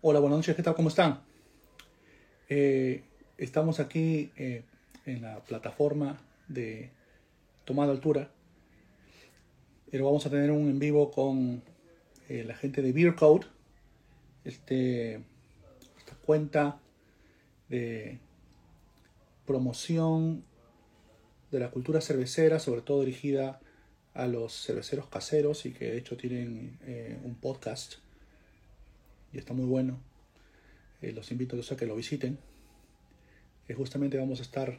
Hola, buenas noches, ¿qué tal? ¿Cómo están? Eh, estamos aquí eh, en la plataforma de Tomada Altura, pero vamos a tener un en vivo con eh, la gente de Beer Code, este, esta cuenta de promoción de la cultura cervecera, sobre todo dirigida a los cerveceros caseros y que de hecho tienen un podcast y está muy bueno. Eh, los invito a que lo visiten. Eh, justamente vamos a estar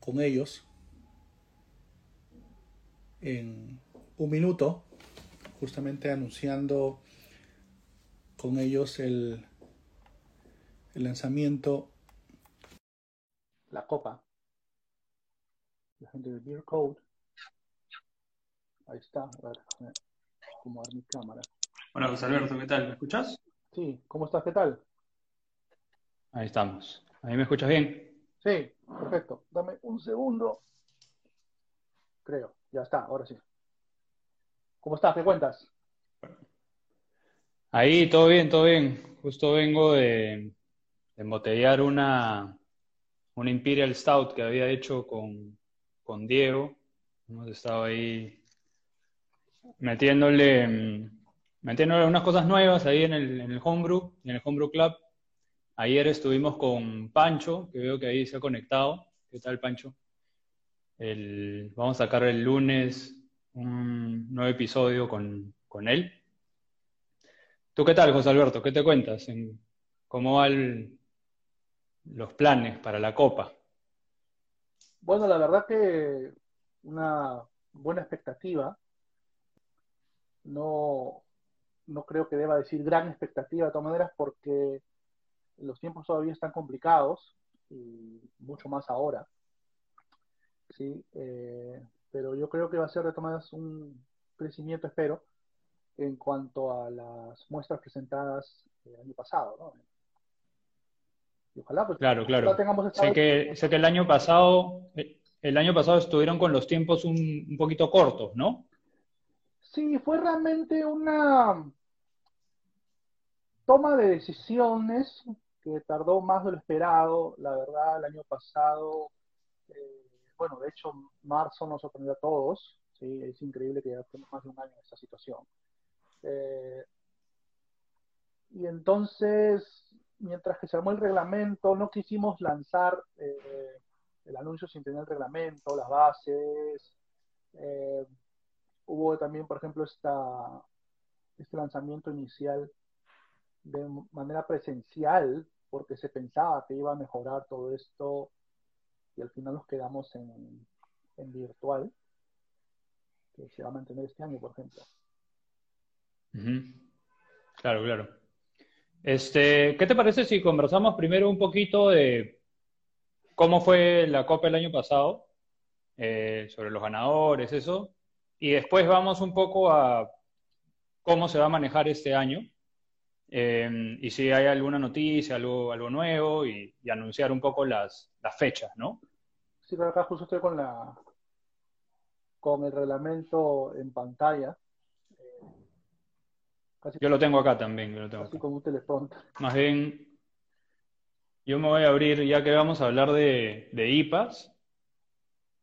con ellos en un minuto, justamente anunciando con ellos el, el lanzamiento, la copa, la gente de Beer Code. Ahí está, a ver, acomodar mi cámara. Hola José Alberto, ¿qué tal? ¿Me escuchas? Sí, ¿cómo estás? ¿Qué tal? Ahí estamos. ¿Ahí me escuchas bien? Sí, perfecto. Dame un segundo. Creo, ya está, ahora sí. ¿Cómo estás? ¿Qué cuentas? Ahí, todo bien, todo bien. Justo vengo de, embotellar una, una Imperial Stout que había hecho con, con Diego. Hemos estado ahí metiéndole mm, Metiendo unas cosas nuevas ahí en el, en el Homebrew, en el Homebrew Club. Ayer estuvimos con Pancho, que veo que ahí se ha conectado. ¿Qué tal, Pancho? vamos a sacar el lunes un nuevo episodio con, él. ¿Tú qué tal, José Alberto? ¿Qué te cuentas? ¿Cómo van los planes para la Copa? Bueno, la verdad que una buena expectativa. No, no creo que deba decir gran expectativa de todas maneras porque los tiempos todavía están complicados y mucho más ahora. Sí, eh, pero yo creo que va a ser de todas maneras un crecimiento, espero, en cuanto a las muestras presentadas el año pasado, ¿no? Y ojalá pues claro, claro. tengamos sé que, sé que el año pasado el año pasado estuvieron con los tiempos un, un poquito cortos, ¿no? Sí, fue realmente una toma de decisiones que tardó más de lo esperado, la verdad, el año pasado, eh, bueno, de hecho, marzo nos sorprendió a todos, ¿sí? es increíble que ya tenemos más de un año en esta situación. Eh, y entonces, mientras que se armó el reglamento, no quisimos lanzar eh, el anuncio sin tener el reglamento, las bases, hubo también, por ejemplo, esta, este lanzamiento inicial de manera presencial porque se pensaba que iba a mejorar todo esto y al final nos quedamos en, en virtual, que se va a mantener este año, por ejemplo. Claro, claro. Este, ¿Qué te parece si conversamos primero un poquito de cómo fue la Copa el año pasado, eh, sobre los ganadores, eso, y después vamos un poco a cómo se va a manejar este año em, y si hay alguna noticia, algo, algo nuevo y, anunciar un poco las, las, fechas, ¿no? Sí, pero acá justo estoy con, la, con el reglamento en pantalla. yo lo tengo acá también. Yo lo tengo casi como un teleprompter. Más bien, yo me voy a abrir, ya que vamos a hablar de, de IPAs,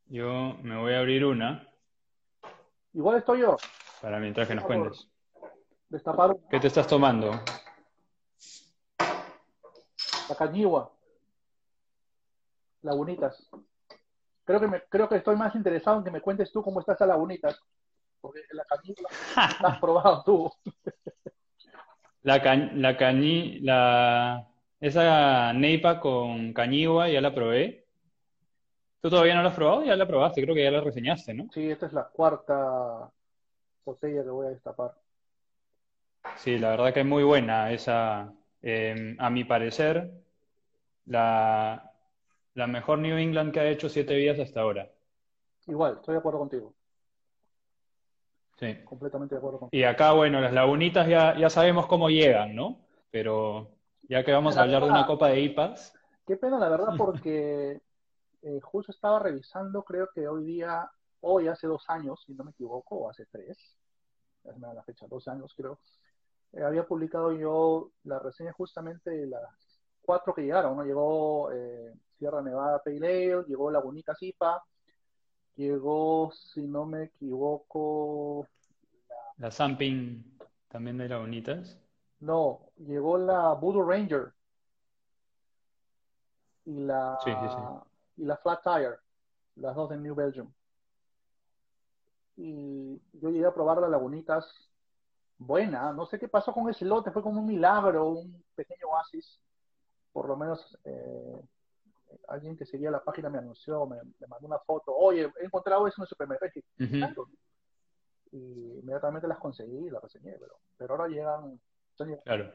yo me voy a abrir una Igual estoy yo. Para mientras que nos cuentes. Destapar. ¿Qué te estás tomando? La cañigua. Lagunitas. Creo que, me, creo que estoy más interesado en que me cuentes tú cómo estás a Lagunitas. Porque la cañigua la has probado tú. la, la cañi, la, esa neipa con cañigua ya la probé. ¿Tú todavía no lo has probado? Ya la probaste, creo que ya la reseñaste, ¿no? Sí, esta es la cuarta botella que voy a destapar. Sí, la verdad que es muy buena esa. Em, a mi parecer, la, la mejor New England que ha hecho siete días hasta ahora. Igual, estoy de acuerdo contigo. Sí. Completamente de acuerdo contigo. Y acá, bueno, las lagunitas ya, ya sabemos cómo llegan, ¿no? Pero ya que vamos a hablar de una copa de IPAs. Qué pena, la verdad, porque eh, justo estaba revisando, creo que hoy día, hoy hace dos años, si no me equivoco, o hace tres, ya se me da la fecha, dos años creo, eh, había publicado yo la reseña justamente de las cuatro que llegaron, ¿no? Llegó eh, Sierra Nevada Pale Ale, llegó Lagunica Zipa, llegó, si no me equivoco... La, la Samping también de Lagunitas. No, llegó la Voodoo Ranger y la, y la Flat Tire, las dos de New Belgium. Y yo llegué a probar las Lagunitas buena, no sé qué pasó con ese lote, fue como un milagro, un pequeño oasis, por lo menos eh, alguien que seguía la página me anunció, me, mandó una foto, oye, he encontrado eso en el supermercado, y inmediatamente las conseguí y las reseñé, pero, pero ahora llegan, claro.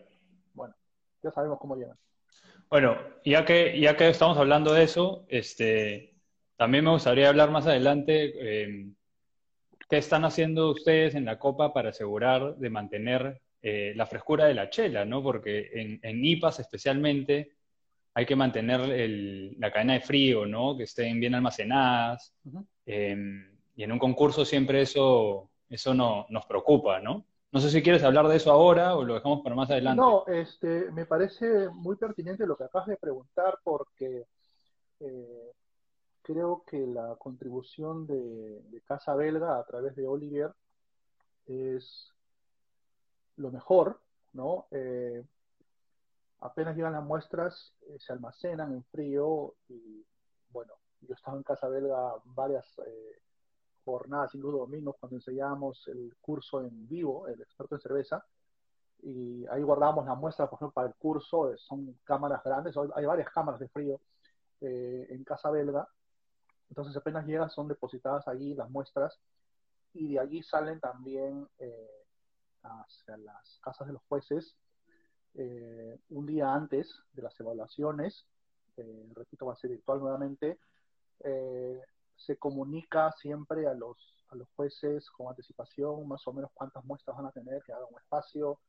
bueno, ya sabemos cómo llegan. Bueno, ya que, ya que estamos hablando de eso, este, también me gustaría hablar más adelante eh, qué están haciendo ustedes en la Copa para asegurar de mantener eh, la frescura de la chela, ¿no? Porque en, en IPAs especialmente hay que mantener la cadena de frío, ¿no? Que estén bien almacenadas. Em, y en un concurso siempre eso, eso no, nos preocupa, ¿no? No sé si quieres hablar de eso ahora o lo dejamos para más adelante. No, este, me parece muy pertinente lo que acabas de preguntar porque eh, creo que la contribución de, Casa Belga a través de Olivier es lo mejor, ¿no? Eh, apenas llegan las muestras, eh, se almacenan en frío y, bueno, yo estaba en Casa Belga varias jornadas, incluso domingos, cuando enseñábamos el curso en vivo, el experto en cerveza, y ahí guardábamos la muestra, por ejemplo, para el curso, eh, son cámaras grandes, hay varias cámaras de frío eh, en Casa Belga, entonces apenas llegan son depositadas allí las muestras, y de allí salen también eh, hacia las casas de los jueces un día antes de las evaluaciones, repito, va a ser virtual nuevamente, se comunica siempre a los, a los jueces con anticipación más o menos cuántas muestras van a tener, que hagan un espacio.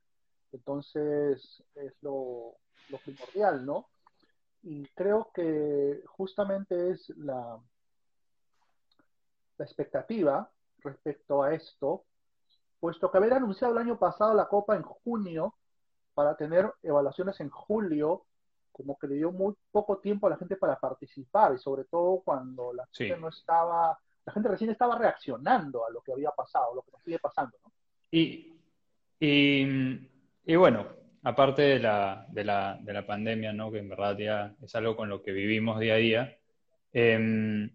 Entonces es lo, lo primordial, ¿no? Y creo que justamente es la, la expectativa respecto a esto, puesto que haber anunciado el año pasado la Copa en junio para tener evaluaciones en julio como que le dio muy poco tiempo a la gente para participar y sobre todo cuando la gente no estaba, la gente recién estaba reaccionando a lo que había pasado, lo que nos sigue pasando, ¿no? Y, y, bueno, aparte de la, de, la, de la pandemia, ¿no? Que en verdad ya es algo con lo que vivimos día a día. Em,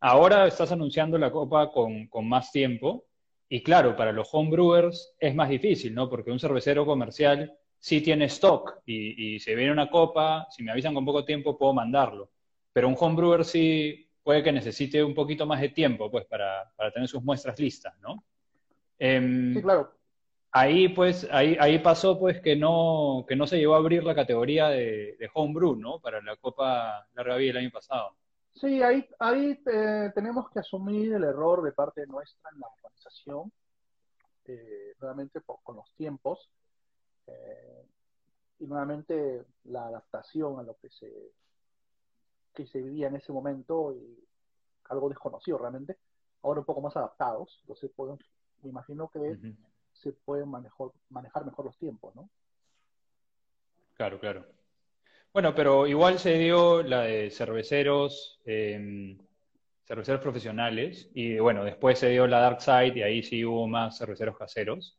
ahora estás anunciando la copa con, con más tiempo y claro, para los homebrewers es más difícil, ¿no? Porque un cervecero comercial si tiene stock y, y se viene una copa, si me avisan con poco tiempo puedo mandarlo. Pero un homebrewer sí puede que necesite un poquito más de tiempo pues para, tener sus muestras listas, ¿no? Em, sí, claro. Ahí pues, ahí, ahí pasó pues que no, que no se llegó a abrir la categoría de, de homebrew, ¿no? Para la Copa Larga Vida el año pasado. Sí, ahí, ahí eh, tenemos que asumir el error de parte nuestra en la organización, eh, nuevamente con los tiempos. Eh, y nuevamente la adaptación a lo que se, que se vivía en ese momento y algo desconocido realmente, ahora un poco más adaptados, entonces pueden, me imagino que se pueden manejar, manejar mejor los tiempos, ¿no? Claro, claro. Bueno, pero igual se dio la de cerveceros, em, cerveceros profesionales, y bueno, después se dio la Dark Side y ahí sí hubo más cerveceros caseros.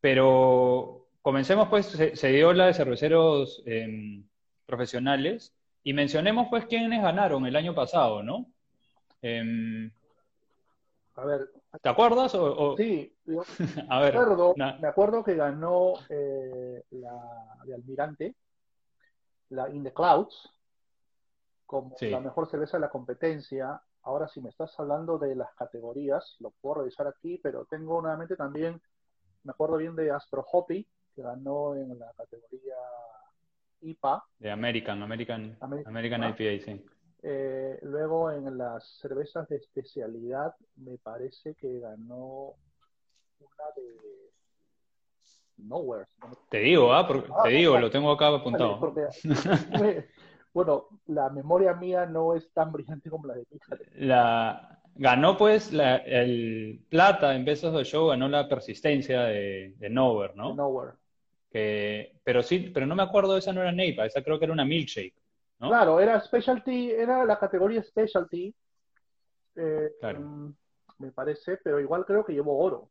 Pero comencemos pues, se, dio la de cerveceros em, profesionales y mencionemos pues quiénes ganaron el año pasado, ¿no? Em, a ver. ¿Te acuerdas? O, Sí, a ver, me, acuerdo, me acuerdo que ganó eh, la de Almirante, la In the Clouds, como la mejor cerveza de la competencia. Ahora, si me estás hablando de las categorías, lo puedo revisar aquí, pero tengo nuevamente también, me acuerdo bien de Astro Hoppy, que ganó en la categoría IPA. De American, American, American, IPA, sí. Eh, luego en las cervezas de especialidad me parece que ganó una de Nowhere. Te digo, ah, te digo, lo tengo acá apuntado. bueno, la memoria mía no es tan brillante como la de ti. La, ganó pues el plata en Besos de Show, ganó la persistencia de, Nowhere, ¿no? Nowhere. Que, pero sí, pero no me acuerdo, esa no era Neipa, esa creo que era una milkshake, ¿no? Claro, era specialty, era la categoría specialty, eh, Claro. mm, me parece, pero igual creo que llevó oro.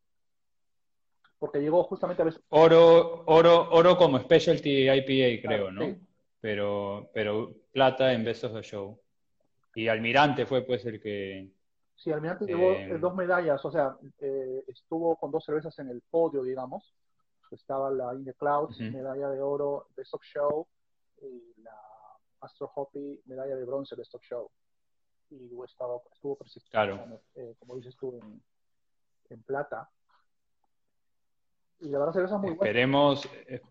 Porque llegó justamente a veces. Oro, oro, oro como specialty IPA, creo, ¿no? sí. Pero, pero plata en Best of the Show. Y Almirante fue pues el que, Sí, Almirante llevó Eh, eh, dos medallas, o sea, eh, estuvo con dos cervezas en el podio, digamos. Estaba la In the Clouds, Ujú. medalla de oro, Best of Show, y la Astro Hoppy, medalla de bronce, Best of Show. Y estaba, estuvo Claro. eh, como dices tú, en, en plata. Y la verdad, cerveza muy buena. esperemos, eh,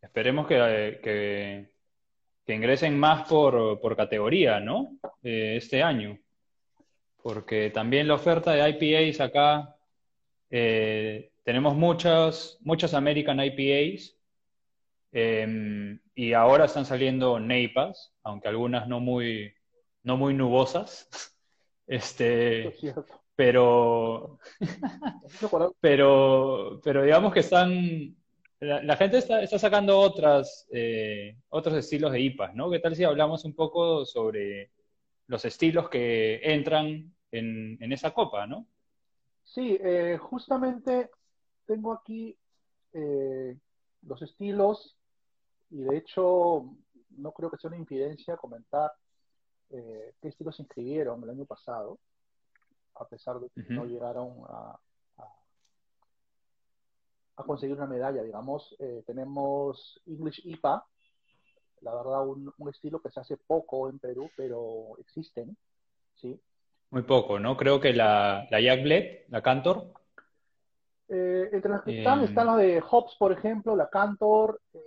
esperemos que, que, que ingresen más por, por categoría, ¿no? Eh, este año. Porque también la oferta de IPAs acá, eh, tenemos muchas, muchas American IPAs, eh, y ahora están saliendo NEIPAs, aunque algunas no muy, no muy nubosas. Este, pero, pero, pero digamos que están, la, la gente está, está sacando otras, eh, otros estilos de IPAs, ¿no? ¿Qué tal si hablamos un poco sobre los estilos que entran en, en esa copa, ¿no? Sí, eh, justamente tengo aquí eh, los estilos y de hecho no creo que sea una infidencia comentar eh, qué estilos se inscribieron el año pasado, a pesar de que no llegaron a, a- a conseguir una medalla, digamos. Eh, tenemos English IPA, la verdad un, un estilo que se hace poco en Perú, pero existen, ¿sí? Muy poco, ¿no? Creo que la, la Jack Black, la Cantor, Eh, entre las que están, Eh, están las de Hobbs, por ejemplo, la Cantor. eh,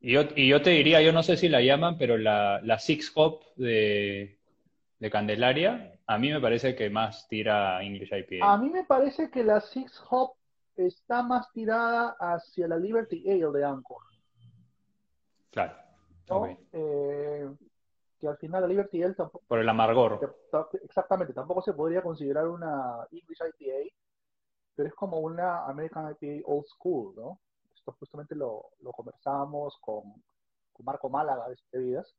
y yo, y yo te diría, yo no sé si la llaman, pero la, la Six Hop de, de Candelaria, a mí me parece que más tira English IPA. a mí me parece que la Six Hop está más tirada hacia la Liberty Ale de Anchor, Claro, ¿no? Eh, que al final la Liberty Ale tampoco, Por el amargor. exactamente, tampoco se podría considerar una English IPA, pero es como una American IPA old school, ¿no? Esto justamente lo, lo conversábamos con, con Marco Málaga de Bebidas,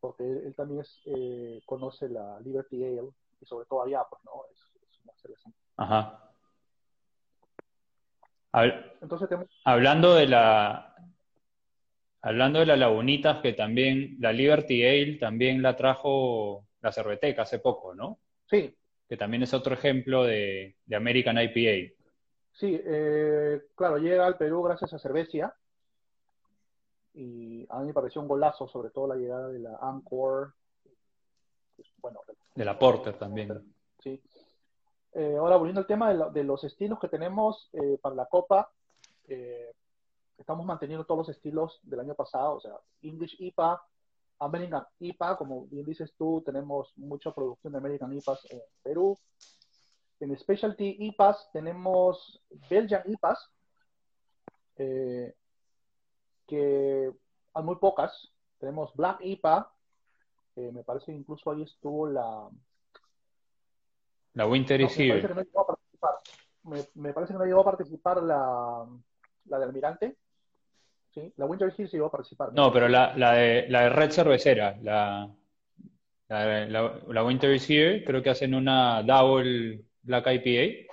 porque él, él también es, eh, conoce la Liberty Ale, y sobre todo allá, pues, ¿no? Es, es una cerveza. Ajá. Entonces tenemos, Hablando de la, hablando de las lagunitas, que también la Liberty Ale también la trajo la Cerveteca hace poco, ¿no? sí, Que también es otro ejemplo de, de American IPA. Sí, eh, claro, llega al Perú gracias a Cervecia. Y a mí me pareció un golazo, sobre todo la llegada de la Anchor. pues, bueno, De la Porter también. sí. Eh, ahora, volviendo al tema de los estilos que tenemos eh, para la Copa, eh, estamos manteniendo todos los estilos del año pasado, o sea, English IPA, American IPA, como bien dices tú, tenemos mucha producción de American IPAs en Perú. En Specialty IPAs tenemos Belgian IPAs, eh, que hay muy pocas. Tenemos Black IPA, eh, me parece que incluso ahí estuvo la, La Winter no, is me parece here. que no llegó a participar. Me, me parece que no llegó a participar la, la de Almirante. Sí, la Winter Hill sí llegó a participar. No, pero la, la de, la de Red Cervecera, la, la, la- la Winter is here, creo que hacen una Double Black IPA.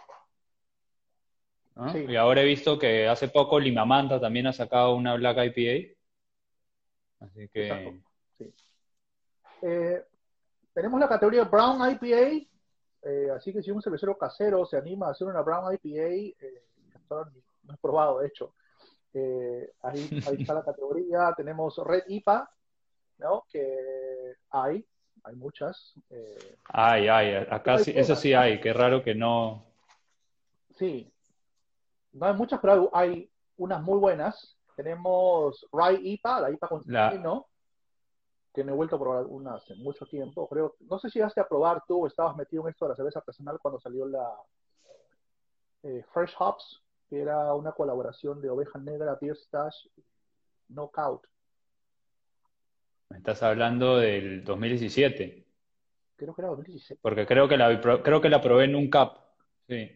Sí. Y ahora he visto que hace poco Limamanta también ha sacado una Black IPA. Así que, Exacto. Eh, tenemos la categoría Brown IPA, eh, así que si un cervecero casero se anima a hacer una Brown IPA, eh, no he probado, de hecho. Eh, ahí, ahí está la categoría. Tenemos Red IPA, ¿no? Que hay, hay muchas. eh, ay, ay, acá sí, eso sí hay, qué raro que no. Sí, no hay muchas, pero hay, hay unas muy buenas. Tenemos Rye IPA, la IPA con La- vino, que no he vuelto a probar una hace mucho tiempo. Creo, no sé si llegaste a probar tú o estabas metido en esto de la cerveza artesanal cuando salió la eh, Fresh Hops, que era una colaboración de Oveja Negra, Beer Stash, Knockout. Me estás hablando del 2017, Creo que era 2016. porque creo que la, creo que la probé en un cup. Sí.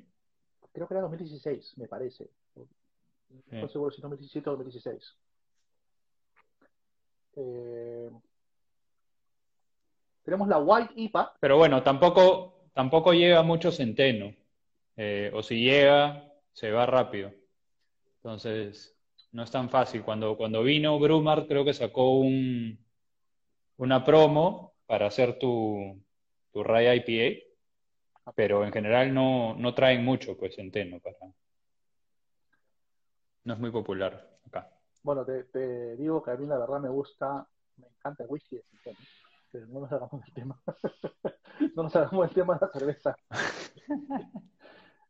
Creo que era 2016, me parece. No estoy seguro si 2017 o 2016. Eh, tenemos la White IPA. Pero bueno, tampoco, tampoco llega mucho centeno. Eh, o si llega, se va rápido. Entonces, no es tan fácil. Cuando, cuando vino Brumar, creo que sacó un, una promo para hacer tu, tu Raya IPA, pero en general no, no traen mucho, pues, centeno para... No es muy popular acá. Bueno, te, digo que a mí la verdad me gusta, me encanta el whisky de centeno, pero no nos hagamos el tema. no nos hagamos el tema de la cerveza.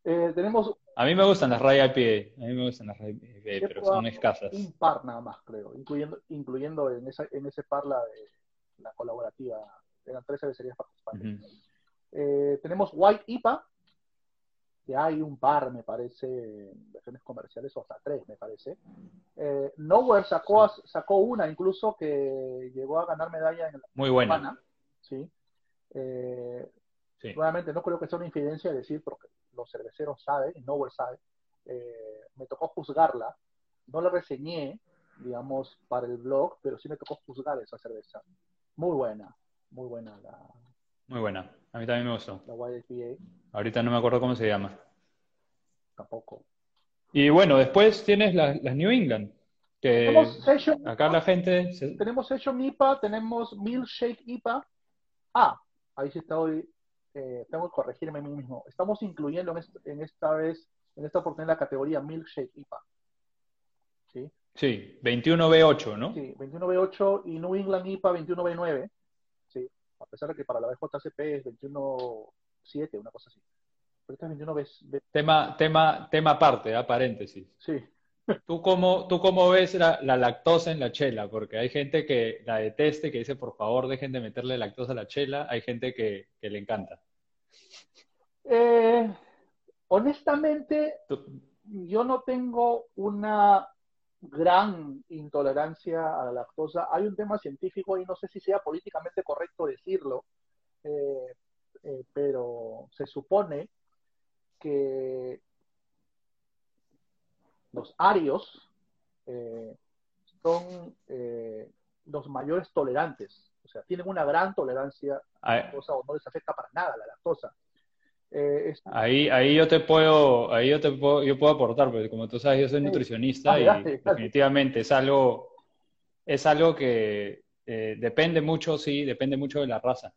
Eh, tenemos... A mí me gustan las Raya IPA, a mí me gustan las Raya IPA, pero son escasas. Un par nada más, creo, incluyendo, incluyendo en, esa, en ese par la de la colaborativa. Eran tres cervecerías participantes. Eh, tenemos White IPA, que hay un par, me parece, versiones comerciales, o hasta tres, me parece. Eh, Nowhere sacó, sacó una incluso que llegó a ganar medalla en la Muy buena. ¿sí? Eh, Nuevamente, no creo que sea una infidencia decir, porque los cerveceros saben, y Nowhere sabe, eh, me tocó juzgarla. No la reseñé, digamos, para el blog, pero sí me tocó juzgar esa cerveza. Muy buena, muy buena la... Muy buena, a mí también me gustó. La YPA. Ahorita no me acuerdo cómo se llama. Tampoco. Y bueno, después tienes las, New England. Que acá la gente... Tenemos Session IPA, tenemos Milkshake IPA. Ah, ahí sí está hoy eh, tengo que corregirme a mí mismo. Estamos incluyendo en, esta vez, en esta oportunidad, la categoría Milkshake IPA. ¿Sí? Sí, 21B8, ¿no? Sí, 21B8 y New England IPA 21B9. Sí, a pesar de que para la BJCP es 21.7, una cosa así. Pero esta es 21B. Tema, tema, tema aparte, ¿eh? paréntesis. Sí. ¿Tú cómo, ¿Tú cómo ves la, lactosa en la chela? Porque hay gente que la deteste, que dice, por favor, dejen de meterle lactosa a la chela. Hay gente que, que le encanta. Eh, honestamente, yo no tengo una gran intolerancia a la lactosa. Hay un tema científico y no sé si sea políticamente correcto decirlo, eh, eh, pero se supone que los arios son los mayores tolerantes, o sea, tienen una gran tolerancia a la lactosa o no les afecta para nada la lactosa. Eh, ahí, ahí yo te puedo, ahí yo te puedo, yo puedo aportar, porque como tú sabes, yo soy nutricionista y definitivamente es algo, es algo que eh, depende mucho, sí, depende mucho de la raza,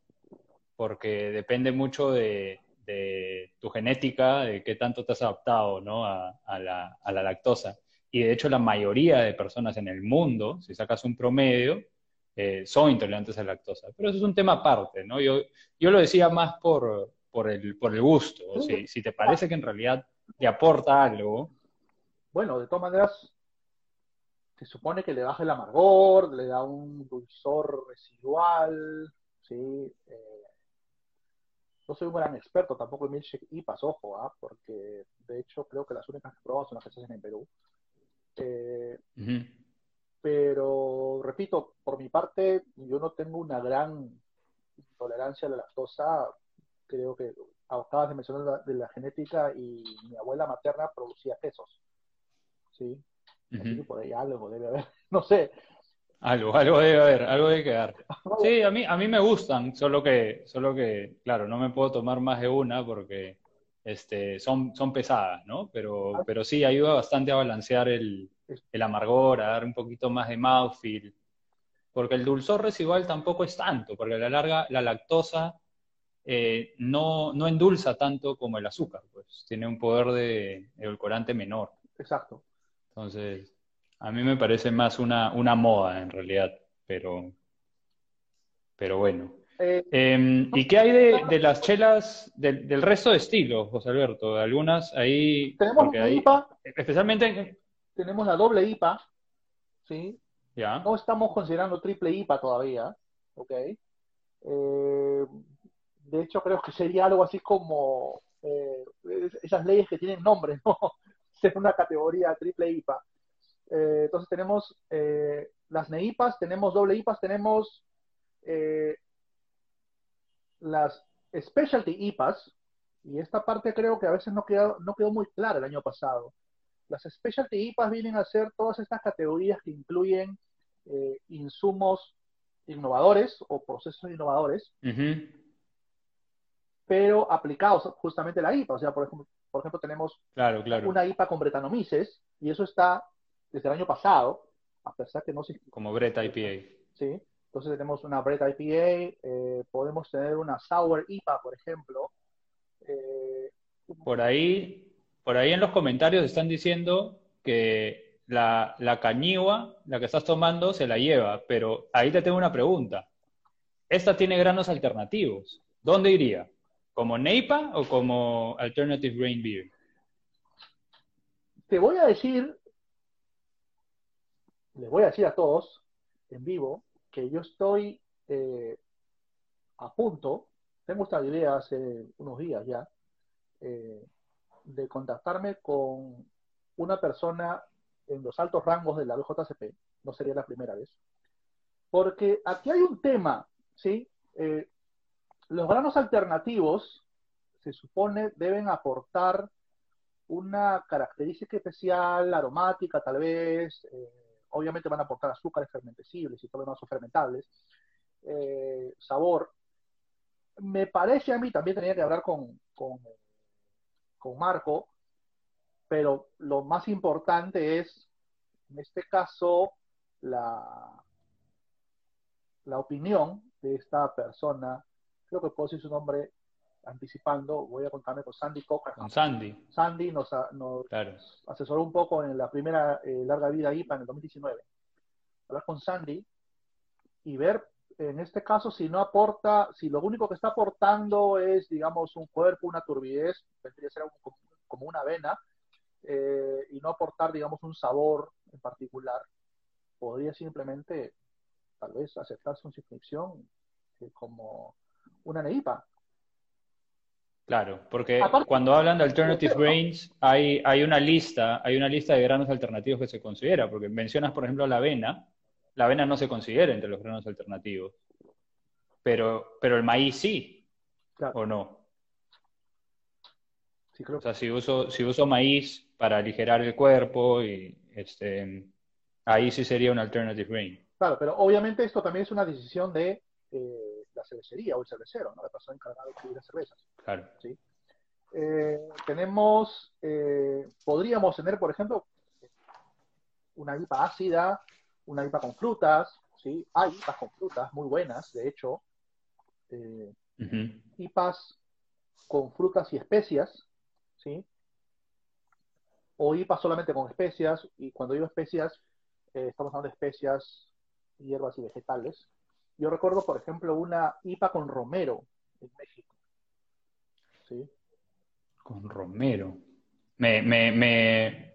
porque depende mucho de, tu genética, de qué tanto te has adaptado ¿no? a, la, a, la, lactosa. Y de hecho la mayoría de personas en el mundo, si sacas un promedio, eh, son intolerantes a la lactosa. Pero eso es un tema aparte, ¿no? Yo, yo lo decía más por, por el, por el gusto. O si, si te parece que en realidad te aporta algo. Bueno, de todas maneras, se supone que le baja el amargor, le da un dulzor residual, ¿sí? Eh, no soy un gran experto tampoco en milkshake y ojo, ¿ah? porque de hecho creo que las únicas que he probado son las que se hacen en Perú. Eh, pero, repito, por mi parte, yo no tengo una gran intolerancia a la lactosa, creo que acabas de mencionar de la genética y mi abuela materna producía quesos. ¿Sí? Así que por ahí algo debe haber, no sé. Algo, algo debe haber, algo debe quedar. Sí, a mí, a mí me gustan, solo que, solo que, claro, no me puedo tomar más de una porque este, son, son pesadas, ¿no? Pero, ah. pero sí, ayuda bastante a balancear el, el amargor, a dar un poquito más de mouthfeel. Porque el dulzor residual tampoco es tanto, porque a la larga la lactosa eh, no, no endulza tanto como el azúcar, pues tiene un poder de edulcorante menor. Exacto. Entonces, a mí me parece más una, una moda en realidad, pero, pero bueno. Eh, em, ¿Y qué hay de, las chelas del, resto de estilos, José Alberto? Algunas ahí. Tenemos la IPA. Especialmente. Tenemos la doble IPA. ¿sí? Ya. No estamos considerando triple IPA todavía. ¿Ok? Eh, de hecho creo que sería algo así como eh, esas leyes que tienen nombre, ¿no? Ser una categoría triple IPA. Eh, entonces tenemos las NEIPAs, tenemos doble IPAs, tenemos las Specialty IPAs, y esta parte creo que a veces no quedó, no quedó muy clara el año pasado. las specialty IPAs vienen a ser todas estas categorías que incluyen eh, insumos innovadores o procesos innovadores, pero aplicados justamente a la IPA. O sea, por ejemplo, por ejemplo tenemos claro, claro. una IPA con bretanomices y eso está desde el año pasado, a pesar que no se... Como Breta IPA. Sí, entonces tenemos una Breta IPA, eh, podemos tener una Sour IPA, por ejemplo. Eh, por ahí, por ahí en los comentarios están diciendo que la, la cañigua, la que estás tomando, se la lleva, pero ahí te tengo una pregunta. Esta tiene granos alternativos. ¿Dónde iría? ¿Como Neipa o como Alternative Grain Beer? Te voy a decir, les voy a decir a todos en vivo que yo estoy eh, a punto, tengo esta idea hace unos días ya, eh, de contactarme con una persona en los altos rangos de la BJCP, no sería la primera vez, porque aquí hay un tema, ¿sí? Eh, los granos alternativos se supone deben aportar una característica especial, aromática tal vez, obviamente van a aportar azúcares fermentecibles y todo lo fermentables, eh, sabor. Me parece a mí, también tenía que hablar con, con, con Marco, pero lo más importante es, en este caso, la, la opinión de esta persona, creo que puedo decir su nombre anticipando, voy a contarme con Sandy Coca. Con Sandy. Sandy nos, asesoró un poco en la primera eh, larga vida IPA en el 2019. Hablar con Sandy y ver, en este caso, si no aporta, si lo único que está aportando es, digamos, un cuerpo, una turbidez, vendría ser como una vena, eh, y no aportar, digamos, un sabor en particular, podría simplemente, tal vez, aceptar su inscripción eh, como una neipa. Claro, porque cuando hablan de alternative grains hay, hay, una lista, hay una lista de granos alternativos que se considera, porque mencionas, por ejemplo, la avena, la avena no se considera entre los granos alternativos, pero, pero el maíz sí, ¿o no? O sea, si uso, si uso maíz para aligerar el cuerpo, y este, ahí sí sería un alternative grain. Claro, pero obviamente esto también es una decisión de eh, la cervecería o el cervecero, ¿no? La persona encargada de escribir las cervezas. Claro. ¿sí? Eh, tenemos, eh, podríamos tener, por ejemplo, una IPA ácida, una IPA con frutas, ¿sí? Hay IPAs con frutas muy buenas, de hecho. IPAs con frutas y especias, ¿sí? O IPA solamente con especias, y cuando digo especias, eh, estamos hablando de especias, hierbas y vegetales. Yo recuerdo, por ejemplo, una IPA con romero en México. ¿Sí? Con romero. Me, me, me,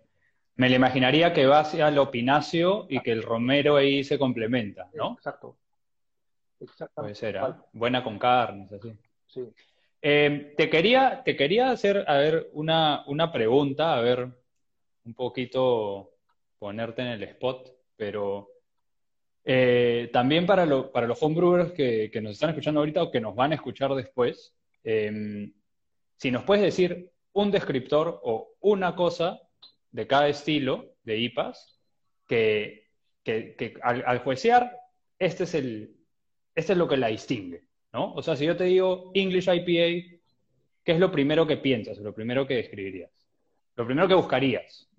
me le imaginaría que va hacia el opinacio y que el romero ahí se complementa, ¿no? Exacto. Puede ser, ¿ah? buena con carnes, así. Sí. Eh, te, quería, te quería hacer, a ver, una, una pregunta, a ver, un poquito ponerte en el spot, pero eh, también para, para los homebrewers que, que, nos están escuchando ahorita o que nos van a escuchar después, em, si nos puedes decir un descriptor o una cosa de cada estilo de IPAs que, al, al, juecear, este es, el, este es lo que la distingue. ¿no? O sea, si yo te digo English IPA, ¿qué es lo primero que piensas, lo primero que describirías? Lo primero que buscarías.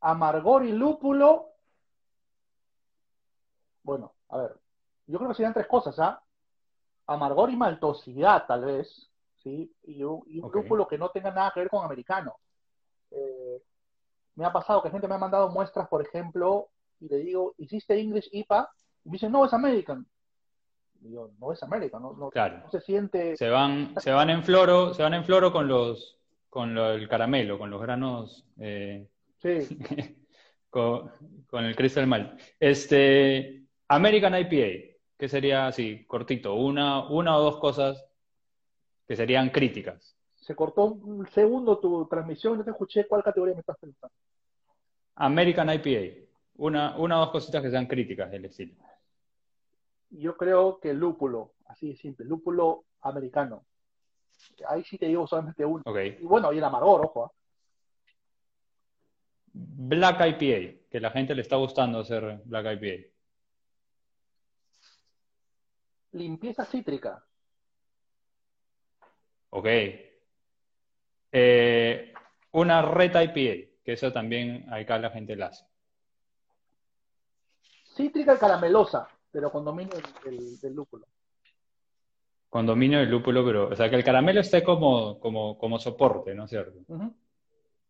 Amargor y lúpulo. Bueno, a ver, yo creo que serían tres cosas, ¿ah? Amargor y maltosidad, tal vez, ¿sí? Y un, lúpulo que no tenga nada que ver con americano. Eh, me ha pasado que gente me ha mandado muestras, por ejemplo, y le digo, ¿hiciste English IPA? Y me dicen, no, es American no es América, no, se siente... Se van, se van en floro, se van en floro con los con el caramelo, con los granos eh, sí. con, el cristal mal. Este American IPA, que sería así, cortito, una, una o dos cosas que serían críticas. Se cortó un segundo tu transmisión, no te escuché cuál categoría me estás preguntando. American IPA, una, una o dos cositas que sean críticas del estilo yo creo que lúpulo, así de simple, lúpulo americano. Ahí sí te digo solamente uno. Y bueno, y el amargor, ojo. ¿ah? Black IPA, que la gente le está gustando hacer Black IPA. Limpieza cítrica. Ok. Eh, una Red IPA, que eso también acá la gente la hace. Cítrica y caramelosa, pero con dominio del, del, lúpulo. Con dominio del lúpulo, pero, o sea, que el caramelo esté como, como, como soporte, ¿no es cierto?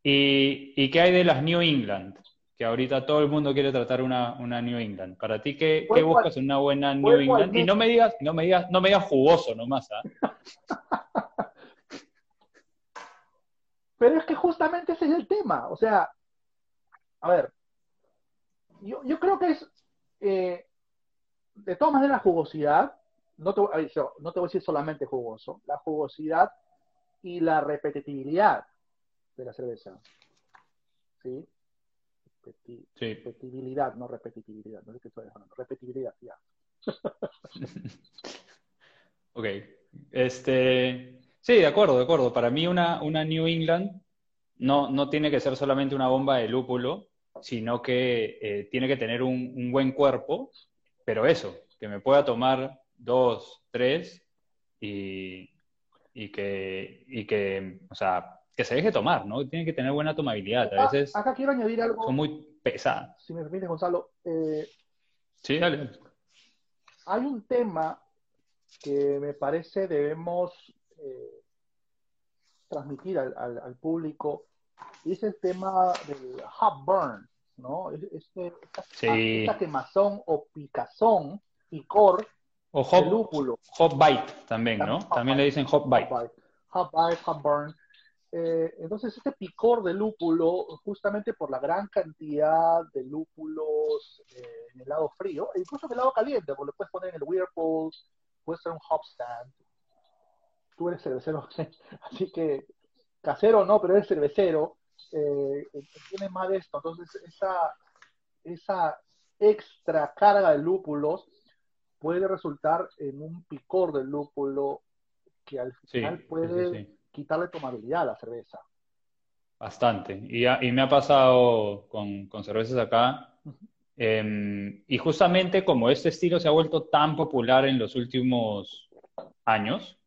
¿Y, ¿Y qué hay de las New England? Que ahorita todo el mundo quiere tratar una, una New England. Para ti, ¿qué, ¿qué buscas en una buena New England? Y no me digas, no me digas, no me digas jugoso nomás, ¿ah? Pero es que justamente ese es el tema. O sea, a ver, yo, yo creo que es, eh, de todas maneras, la jugosidad, no te, no te voy a decir solamente jugoso, la jugosidad y la repetitividad de la cerveza. ¿Sí? Repetibilidad, no repetitividad. No sé qué estoy hablando. Repetibilidad, ya. ok. Este, sí, de acuerdo, de acuerdo. Para mí una, una New England no, no tiene que ser solamente una bomba de lúpulo, sino que eh, tiene que tener un, buen cuerpo, pero eso, que me pueda tomar dos, tres y, y, que, y que, o sea, que se deje tomar, ¿no? Tiene que tener buena tomabilidad. A veces acá, quiero añadir algo. Son muy pesadas. Si me permite, Gonzalo. Eh, sí, dale. Hay un tema que me parece debemos eh, transmitir al, al, público y es el tema del hot burn, ¿no? Este, esta, quemazón o picazón, picor o hot, lúpulo. Hot bite también, ¿no? También, le dicen hot bite. Hot bite, hot, burn. Eh, entonces, este picor de lúpulo, justamente por la gran cantidad de lúpulos eh, en el lado frío, e incluso en el lado caliente, porque lo puedes poner en el Whirlpool, puede ser un hop stand. Tú eres cervecero, así que casero no, pero eres cervecero. Eh, tiene más de esto. Entonces, esa, esa extra carga de lúpulos puede resultar en un picor del lúpulo que al final puede quitarle tomabilidad a la cerveza. Bastante. Y, y me ha pasado con, con cervezas acá. Em, y justamente como este estilo se ha vuelto tan popular en los últimos años,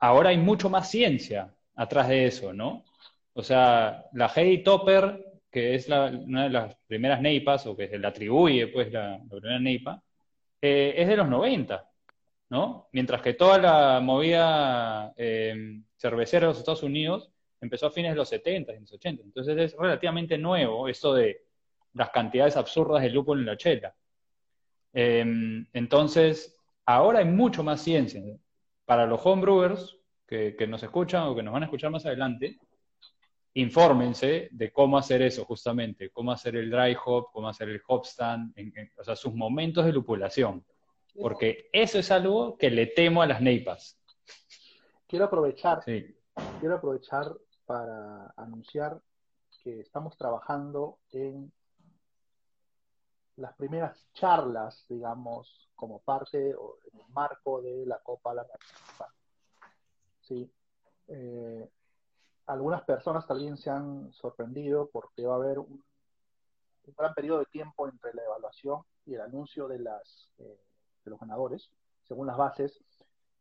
ahora hay mucho más ciencia atrás de eso, ¿no? O sea, la Heady Topper, que es una de las primeras neipas, o que se le atribuye pues la, primera neipa, eh, es de los 90, ¿no? Mientras que toda la movida em, cervecera de los Estados Unidos empezó a fines de los 70 y los 80. Entonces es relativamente nuevo esto de las cantidades absurdas de lúpulo en la chela. Em, entonces, ahora hay mucho más ciencia. Para los homebrewers que, que nos escuchan o que nos van a escuchar más adelante, infórmense de cómo hacer eso justamente, cómo hacer el dry hop, cómo hacer el hop stand, o sea, sus momentos de lupulación. Porque eso es algo que le temo a las neipas. Quiero aprovechar, quiero aprovechar para anunciar que estamos trabajando en las primeras charlas, digamos, como parte o en el marco de la Copa La Sí. Eh, algunas personas también se han sorprendido porque va a haber un, gran periodo de tiempo entre la evaluación y el anuncio de, las, eh, de los ganadores. Según las bases,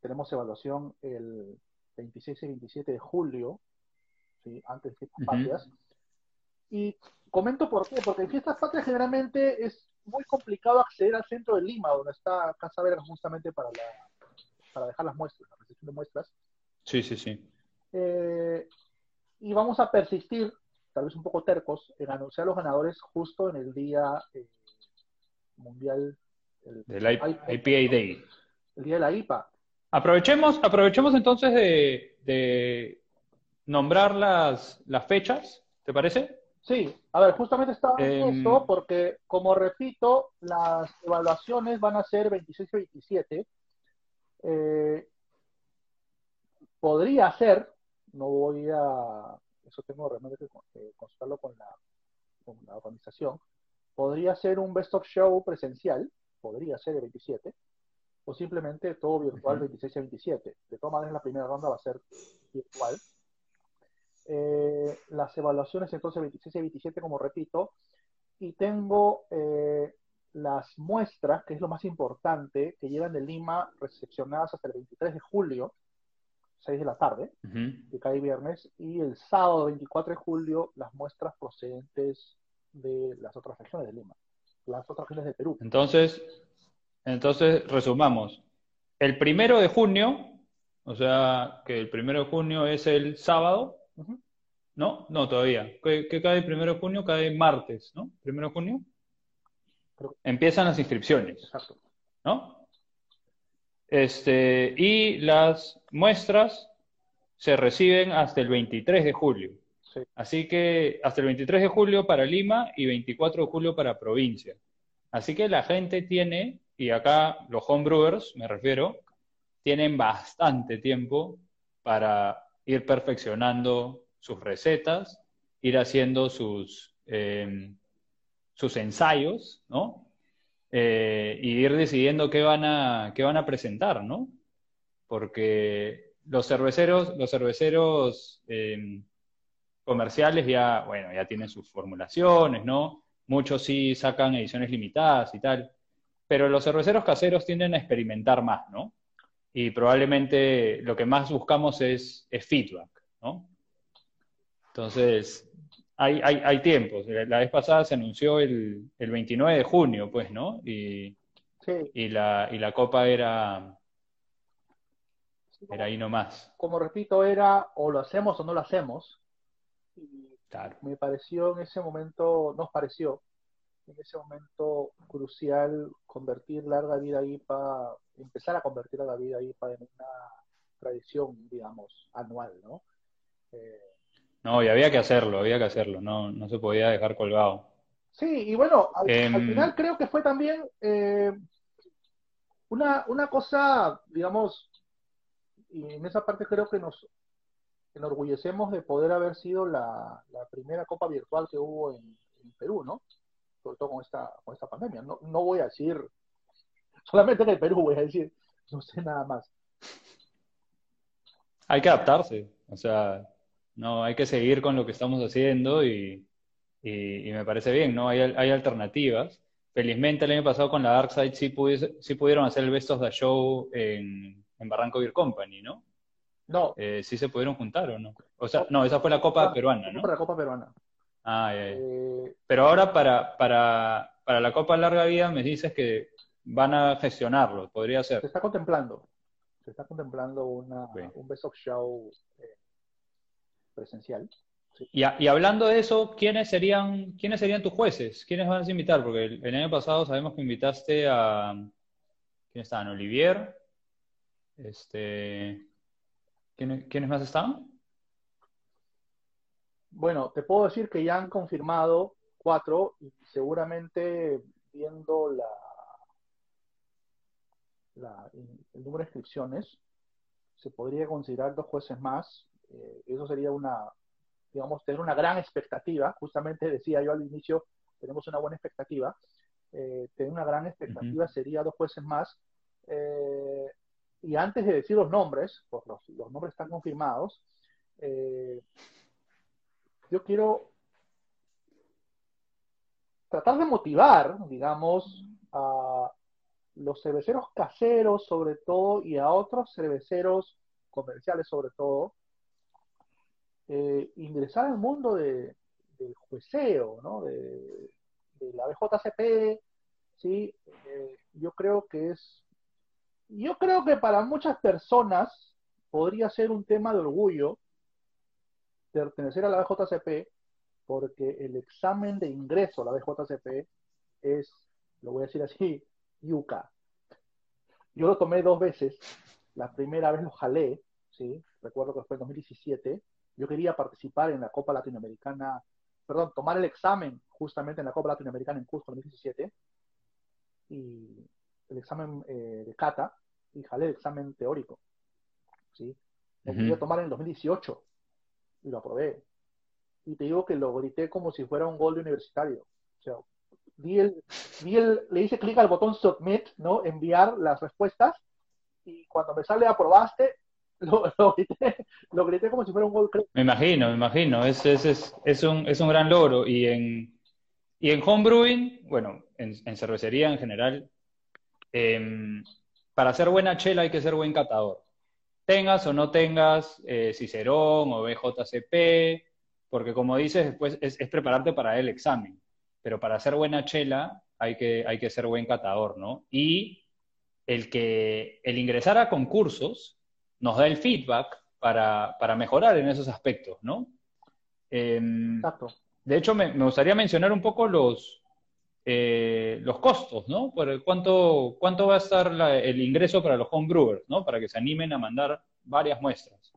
tenemos evaluación el 26 y 27 de julio, ¿sí? antes de fiestas patrias. Y comento por qué, porque en fiestas patrias generalmente es muy complicado acceder al centro de Lima, donde está Casa Verga justamente para, la, para dejar las muestras, la recepción de muestras. Sí, sí, sí. Eh, y vamos a persistir, tal vez un poco tercos, en anunciar los ganadores justo en el día eh, mundial del IPA Day. El día de la IPA. Aprovechemos, aprovechemos entonces de, nombrar las, las, fechas, ¿te parece? Sí, a ver, justamente estaba esto porque, como repito, las evaluaciones van a ser 26 y 27. Eh, podría ser, no voy a, eso tengo realmente que consultarlo con la, con la organización, podría ser un best of show presencial, podría ser el 27, o simplemente todo virtual 26 a 27. De todas maneras, la primera ronda va a ser virtual. eh, las evaluaciones entonces 26 y 27, como repito, y tengo eh, las muestras, que es lo más importante, que llegan de Lima recepcionadas hasta el 23 de julio, 6 de la tarde, de cada viernes, y el sábado 24 de julio las muestras procedentes de las otras regiones de Lima, las otras regiones de Perú. Entonces, entonces resumamos. El primero de junio, o sea, que el primero de junio es el sábado, ¿no? No, todavía. ¿Qué, cae el primero de junio? Cae martes, ¿no? Primero de junio. Empiezan las inscripciones. ¿No? Este, y las muestras se reciben hasta el 23 de julio. Así que hasta el 23 de julio para Lima y 24 de julio para provincia. Así que la gente tiene, y acá los homebrewers, me refiero, tienen bastante tiempo para ir perfeccionando sus recetas, ir haciendo sus, eh, sus ensayos, ¿no? Eh, y ir decidiendo qué van a, qué van a presentar, ¿no? Porque los cerveceros, los cerveceros eh, comerciales ya, bueno, ya tienen sus formulaciones, ¿no? Muchos sí sacan ediciones limitadas y tal, pero los cerveceros caseros tienden a experimentar más, ¿no? Y probablemente lo que más buscamos es, es feedback, ¿no? Entonces, hay, hay, hay tiempos. La vez pasada se anunció el, el 29 de junio, pues, ¿no? Y, y, la, y la copa era, era ahí nomás. Como repito, era o lo hacemos o no lo hacemos. claro. Me pareció en ese momento, nos pareció, en ese momento crucial convertir Larga Vida IPA, empezar a convertir Larga Vida IPA en una tradición, digamos, anual, ¿no? Eh, no, y había que hacerlo, había que hacerlo, no, no se podía dejar colgado. Sí, y bueno, al, em, final creo que fue también eh, una, una cosa, digamos, y en esa parte creo que nos enorgullecemos de poder haber sido la, primera copa virtual que hubo en, Perú, ¿no? Sobre todo con esta, con esta pandemia. No, no voy a decir, solamente en el Perú voy a decir, no sé nada más. Hay que adaptarse, o sea, no, hay que seguir con lo que estamos haciendo y, me parece bien, ¿no? Hay, hay, alternativas. Felizmente el año pasado con la Dark Side sí, sí pudieron hacer el Best of the Show en, Barranco Beer Company, ¿no? No. Eh, sí se pudieron juntar o no. O sea, no, esa fue la Copa Peruana, ¿no? la Copa Peruana. Ah, eh, Pero ahora para, para, para la Copa Larga Vida me dices que van a gestionarlo, podría ser. Se está contemplando. Se está contemplando una, un Best of Show eh, presencial. Y, y, hablando de eso, ¿quiénes serían, ¿quiénes serían tus jueces? ¿Quiénes vas a invitar? Porque el, año pasado sabemos que invitaste a... ¿Quién estaban? Olivier. Este, ¿quiénes, ¿Quiénes más estaban? Bueno, te puedo decir que ya han confirmado cuatro y seguramente viendo la, la, el número de inscripciones, se podría considerar dos jueces más eh, eso sería una, digamos, tener una gran expectativa. Justamente decía yo al inicio, tenemos una buena expectativa. Eh, tener una gran expectativa sería dos jueces más. Eh, y antes de decir los nombres, pues los, los nombres están confirmados, yo quiero tratar de motivar, digamos, a los cerveceros caseros sobre todo y a otros cerveceros comerciales sobre todo, eh, ingresar al mundo de, del jueceo, ¿no? de, la BJCP, ¿sí? Eh, yo creo que es, yo creo que para muchas personas podría ser un tema de orgullo pertenecer a la BJCP, porque el examen de ingreso a la BJCP es, lo voy a decir así, yuca. Yo lo tomé dos veces, la primera vez lo jalé, ¿sí? recuerdo que fue en 2017, yo quería participar en la Copa Latinoamericana, perdón, tomar el examen justamente en la Copa Latinoamericana en Cusco en 2017, y el examen eh, de cata, y jalé el examen teórico. ¿sí? Lo quería tomar en 2018, y lo aprobé. Y te digo que lo grité como si fuera un gol de universitario. O sea, di el, le hice clic al botón submit, ¿no? Enviar las respuestas, y cuando me sale aprobaste, lo, grité, como si fuera un gol. Me imagino, me imagino. Es, es, es, un, es un gran logro. Y en, y en homebrewing, bueno, en, cervecería en general, em, para hacer buena chela hay que ser buen catador. Tengas o no tengas eh, Cicerón o BJCP, porque como dices, después es, es, prepararte para el examen. Pero para hacer buena chela hay que, hay que ser buen catador, ¿no? Y el que el ingresar a concursos nos da el feedback para, mejorar en esos aspectos, ¿no? Em, Exacto. De hecho, me, gustaría mencionar un poco los, eh, los costos, ¿no? Cuánto, ¿Cuánto va a estar el ingreso para los homebrewers, ¿no? Para que se animen a mandar varias muestras.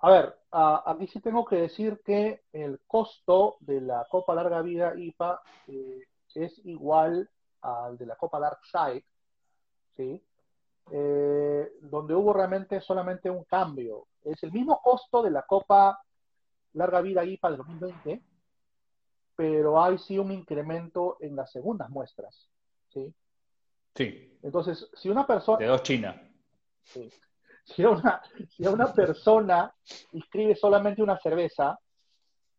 A ver, aquí sí tengo que decir que el costo de la Copa Larga Vida IPA eh, es igual al de la Copa Dark Side, ¿sí? Eh, donde hubo realmente solamente un cambio. Es el mismo costo de la Copa Larga Vida IPA del 2020, pero hay sí un incremento en las segundas muestras. ¿sí? Sí. Entonces, si una persona... De dos China. Si, una, si una persona inscribe solamente una cerveza,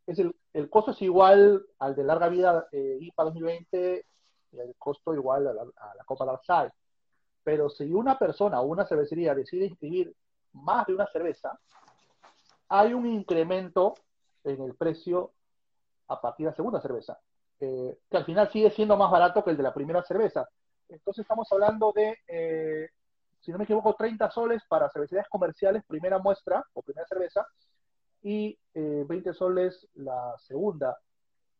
es el, el costo es igual al de larga vida eh, IPA 2020 y el costo igual a la, Copa Larsal. Pero si una persona o una cervecería decide inscribir más de una cerveza, hay un incremento en el precio a partir de la segunda cerveza, eh, que al final sigue siendo más barato que el de la primera cerveza. Entonces estamos hablando de, eh, si no me equivoco, 30 soles para cervecerías comerciales, primera muestra o primera cerveza, y 20 eh, soles la segunda.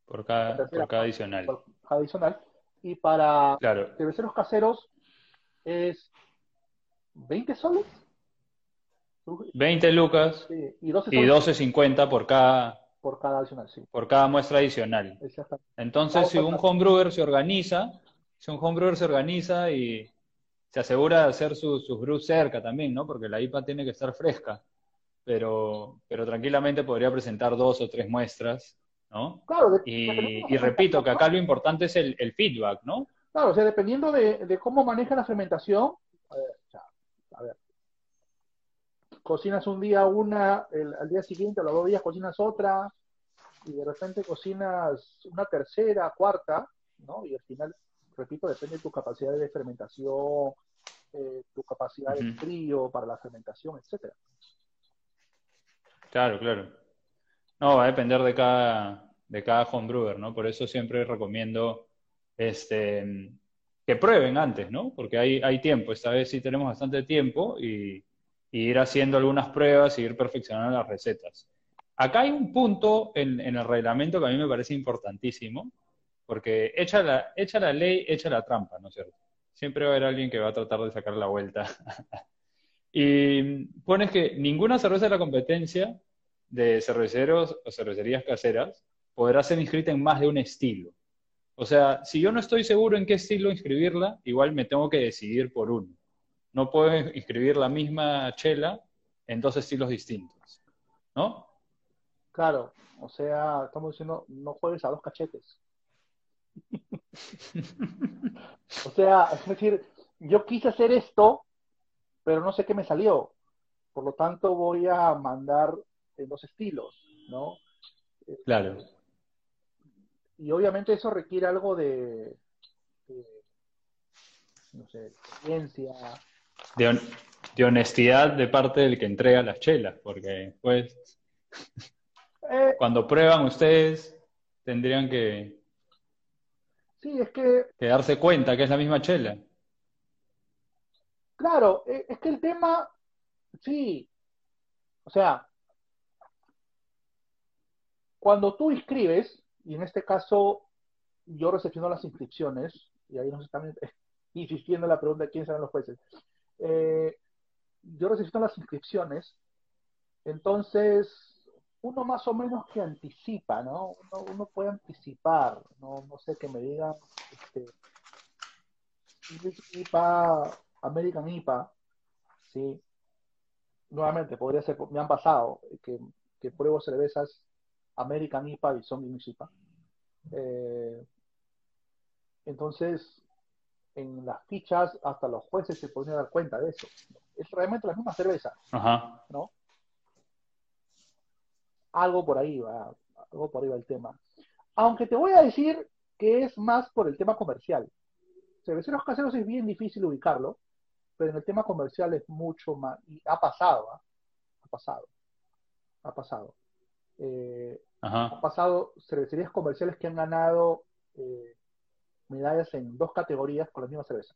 Por cada, por cada adicional. adicional. Y para claro. cerveceros caseros es 20 soles. 20 lucas y 12.50 por cada por cada adicional, sí. Por cada muestra adicional. Entonces, si un homebrewer se organiza, si un homebrewer se organiza y se asegura de hacer sus brews cerca también, ¿no? Porque la IPA tiene que estar fresca pero, pero tranquilamente podría presentar dos o tres muestras, ¿no? Claro, y, repito que acá lo importante es el, feedback, ¿no? Claro, o sea, dependiendo de, cómo maneja la fermentación, eh, cocinas un día una, al día siguiente, a los dos días cocinas otra, y de repente cocinas una tercera, cuarta, ¿no? Y al final, repito, depende de tu capacidad de fermentación, eh, tu capacidad de frío para la fermentación, etcétera. Claro, claro. No, va a depender de cada, de cada homebrewer, ¿no? Por eso siempre recomiendo este, que prueben antes, ¿no? Porque hay, hay tiempo. Esta vez sí tenemos bastante tiempo y, ir haciendo algunas pruebas y ir perfeccionando las recetas. Acá hay un punto en, el reglamento que a mí me parece importantísimo, porque echa la, echa la ley, echa la trampa, ¿no es cierto? Siempre va a haber alguien que va a tratar de sacar la vuelta Y pones que ninguna cerveza de la competencia de cerveceros o cervecerías caseras podrá ser inscrita en más de un estilo. O sea, si yo no estoy seguro en qué estilo inscribirla, igual me tengo que decidir por uno. No puedo inscribir la misma chela en dos estilos distintos. ¿No? Claro, o sea, estamos diciendo, no juegues a dos cachetes. o sea, es decir, yo quise hacer esto, pero no sé qué me salió. Por lo tanto, voy a mandar en dos estilos, ¿no? Claro. Y obviamente eso requiere algo de, no sé, experiencia. De, honestidad de parte del que entrega las chelas, porque pues eh, cuando prueban ustedes tendrían que, sí, es que, que darse cuenta que es la misma chela. Claro, e, es que el tema, sí, o sea, cuando tú inscribes, y en este caso yo recepciono las inscripciones, y ahí nos están insistiendo en la pregunta de quién serán los jueces, eh, yo recepciono las inscripciones, entonces uno más o menos que anticipa, ¿no? Uno, puede anticipar, no, no sé, que me digan, este, American IPA, sí, nuevamente podría ser, me han pasado que, que pruebo cervezas American IPA y son IPA. Eh, entonces, en las fichas hasta los jueces se podían dar cuenta de eso. Es realmente la misma cerveza, Ajá. ¿no? Algo por ahí va, algo por ahí va el tema. Aunque te voy a decir que es más por el tema comercial. Cerveceros caseros es bien difícil ubicarlo, pero en el tema comercial es mucho más, y ha pasado, ¿ah? ha pasado, ha pasado. Eh, Ajá. ha pasado cervecerías comerciales que han ganado eh, medallas en dos categorías con la misma cerveza.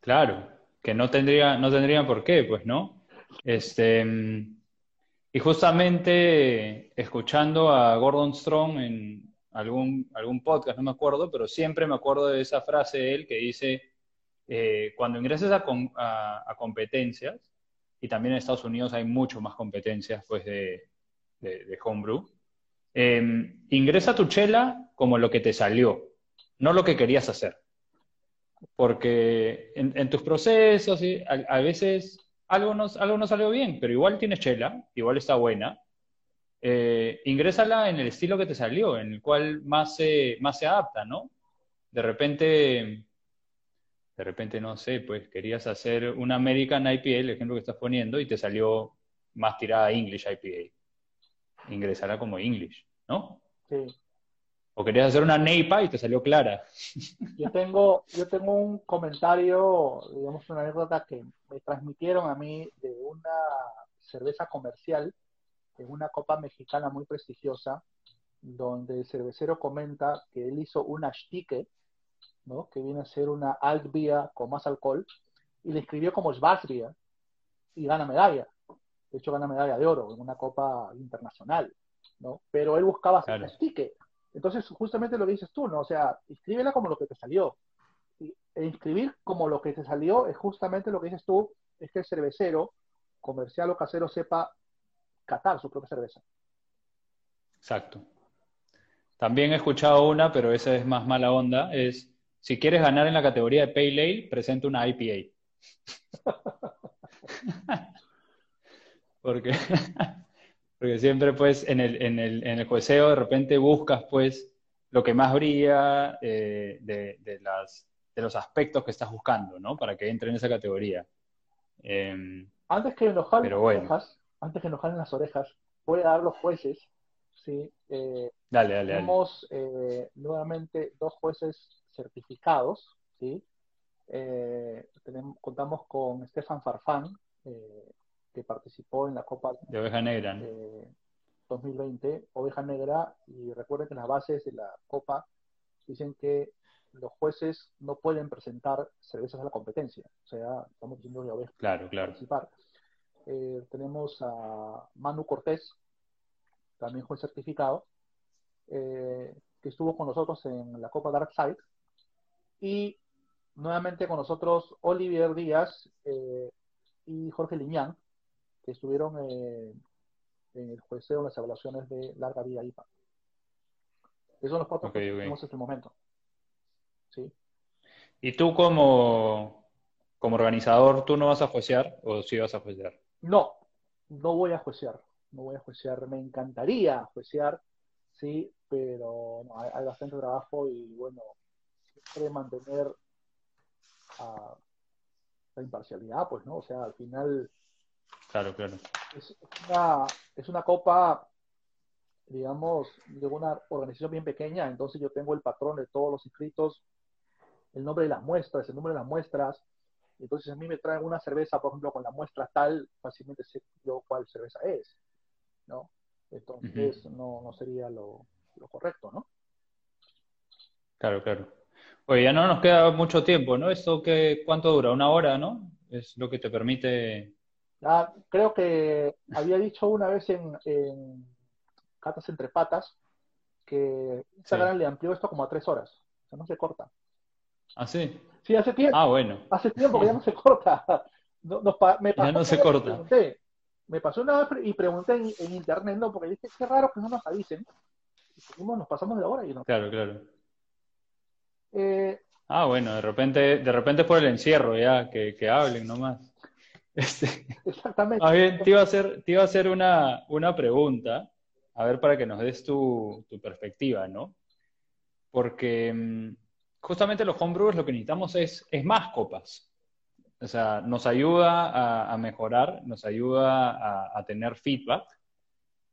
Claro, que no tendría, no tendrían por qué, pues, ¿no? Este, y justamente escuchando a Gordon Strong en algún, algún podcast, no me acuerdo, pero siempre me acuerdo de esa frase de él que dice, eh, cuando a- a competencias, y también en Estados Unidos hay mucho más competencias, pues, de, de, de homebrew, eh, ingresa tu chela como lo que te salió, no lo que querías hacer porque en, en tus procesos ¿sí? a, a veces algo no, algo no salió bien, pero igual tienes chela, igual está buena. Eh, ingrésala en el estilo que te salió, en el cual más se, más se adapta, ¿no? De repente, de repente, no sé, pues querías hacer una American IPA, el ejemplo que estás poniendo, y te salió más tirada English IPA. Ingrésala como English, ¿no? Sí. O querías hacer una NEIPA y te salió clara. Yo tengo, yo tengo un comentario, digamos una anécdota que me transmitieron a mí de una cerveza comercial en una copa mexicana muy prestigiosa, donde el cervecero comenta que él hizo una Stique, ¿no? que viene a ser una Altbier con más alcohol, y le escribió como Schwarzbier, y gana medalla. De hecho, gana medalla de oro en una copa internacional, ¿no? Pero él buscaba hacer Claro. una Stique. Entonces, justamente lo que dices tú, ¿no? O sea, escríbela como lo que te salió. Y, e inscribir como lo que te salió es justamente lo que dices tú, es que el cervecero, comercial o casero, sepa catar su propia cerveza. Exacto. También he escuchado una, pero esa es más mala onda, es si quieres ganar en la categoría de Pale Ale, presenta una IPA. Porque, porque siempre pues en el, en el, en el jueceo de repente buscas pues lo que más brilla eh, de, de las, de los aspectos que estás buscando, ¿no? Para que entre en esa categoría. Em, Antes que Pero las orejas, antes que nos jalen las orejas, voy a dar los jueces, ¿sí? Eh, dale, dale, dale. tenemos eh, nuevamente dos jueces certificados, ¿sí? Eh, tenemos, contamos con Stefan Farfán, eh, que participó en la Copa De oveja negra, eh, 2020, Oveja Negra, y recuerden que las bases de la Copa dicen que los jueces no pueden presentar cervezas a la competencia, o sea, estamos diciendo que Oveja Claro, claro. participar. Eh, tenemos a Manu Cortés, también juez certificado, eh, que estuvo con nosotros en la Copa Dark Side, y nuevamente con nosotros Olivier Díaz eh, y Jorge Liñán, que estuvieron eh, en el jueceo en las evaluaciones de Larga Vida IPA. Esos son los cuatro Ok, que tenemos hasta el momento. ¿Sí? ¿Y tú como, como organizador, tú no vas a juecear o sí vas a juecear? No, no voy a juecear, no voy a juecear, me encantaría juecear, sí, pero no, hay, hay bastante trabajo y bueno, siempre mantener ah, la imparcialidad, pues, ¿no? O sea, al final Claro, claro. es, una, es una copa, digamos, de una organización bien pequeña, entonces yo tengo el patrón de todos los inscritos, el nombre de las muestras, el número de las muestras, entonces a mí me traen una cerveza, por ejemplo, con la muestra tal, fácilmente sé yo cuál cerveza es, ¿no? Entonces no, no sería lo, lo correcto, ¿no? Claro, claro. Oye, ya no nos queda mucho tiempo, ¿no? ¿Esto qué, cuánto dura? ¿Una hora, no? Es lo que te permite. Ah, creo que había dicho una vez en, en Catas entre Patas que Instagram le amplió esto como a tres horas, o sea, no se corta. Ah, sí. Sí, hace tiempo. Ah, bueno. Hace tiempo que ya no se corta. No, me pasó Ya no se corta. pregunté. Me pasó una vez y pregunté en, en internet, ¿no? Porque dije, qué raro que no nos avisen. Y seguimos, nos pasamos de la hora y no. Claro, claro. Eh, Ah, bueno, de repente, de repente por el encierro ya, que, que hablen nomás. Este, exactamente. te iba a hacer, te iba a hacer una, una pregunta, a ver, para que nos des tu, tu perspectiva, ¿no? Porque mm, justamente los homebrewers lo que necesitamos es, es más copas. O sea, nos ayuda a, mejorar, nos ayuda a, tener feedback.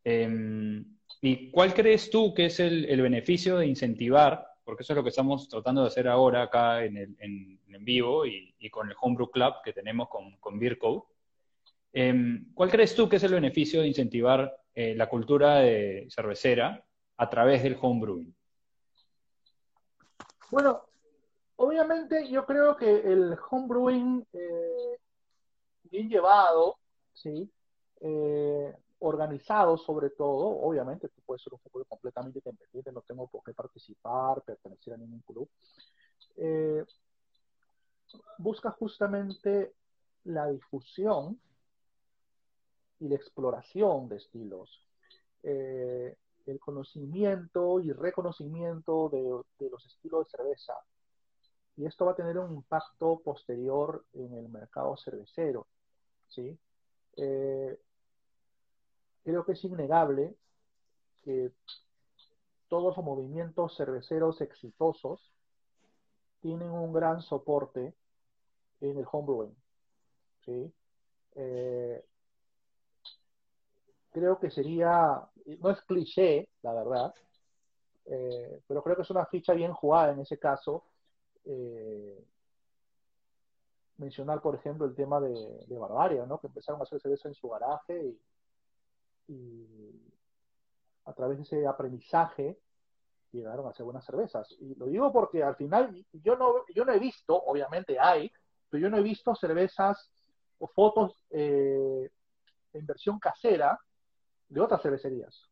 Em, ¿Y cuál crees tú que es el, beneficio de incentivar, porque eso es lo que estamos tratando de hacer ahora acá en, el, en, vivo y, con el Homebrew Club que tenemos con, con Beerco? Em, ¿Cuál crees tú que es el beneficio de incentivar eh, la cultura de cervecera a través del homebrewing? Bueno, obviamente yo creo que el homebrewing eh, bien llevado, ¿sí? Eh, organizado sobre todo, obviamente tú puedes ser un homebrew completamente independiente, no tengo por qué participar, pertenecer a ningún club. Eh, busca justamente la difusión y la exploración de estilos el conocimiento y reconocimiento de, los estilos de cerveza. Y esto va a tener un impacto posterior en el mercado cervecero. ¿sí? Eh, creo que es innegable que todos los movimientos cerveceros exitosos tienen un gran soporte en el homebrewing. Eh, creo que sería, no es cliché, la verdad, eh, pero creo que es una ficha bien jugada en ese caso. Eh, mencionar, por ejemplo, el tema de, de Barbaria, ¿no? que empezaron a hacer cerveza en su garaje y, a través de ese aprendizaje llegaron a hacer buenas cervezas. Y lo digo porque al final yo no, yo no he visto, obviamente hay, pero yo no he visto cervezas o fotos eh, en versión casera de otras cervecerías.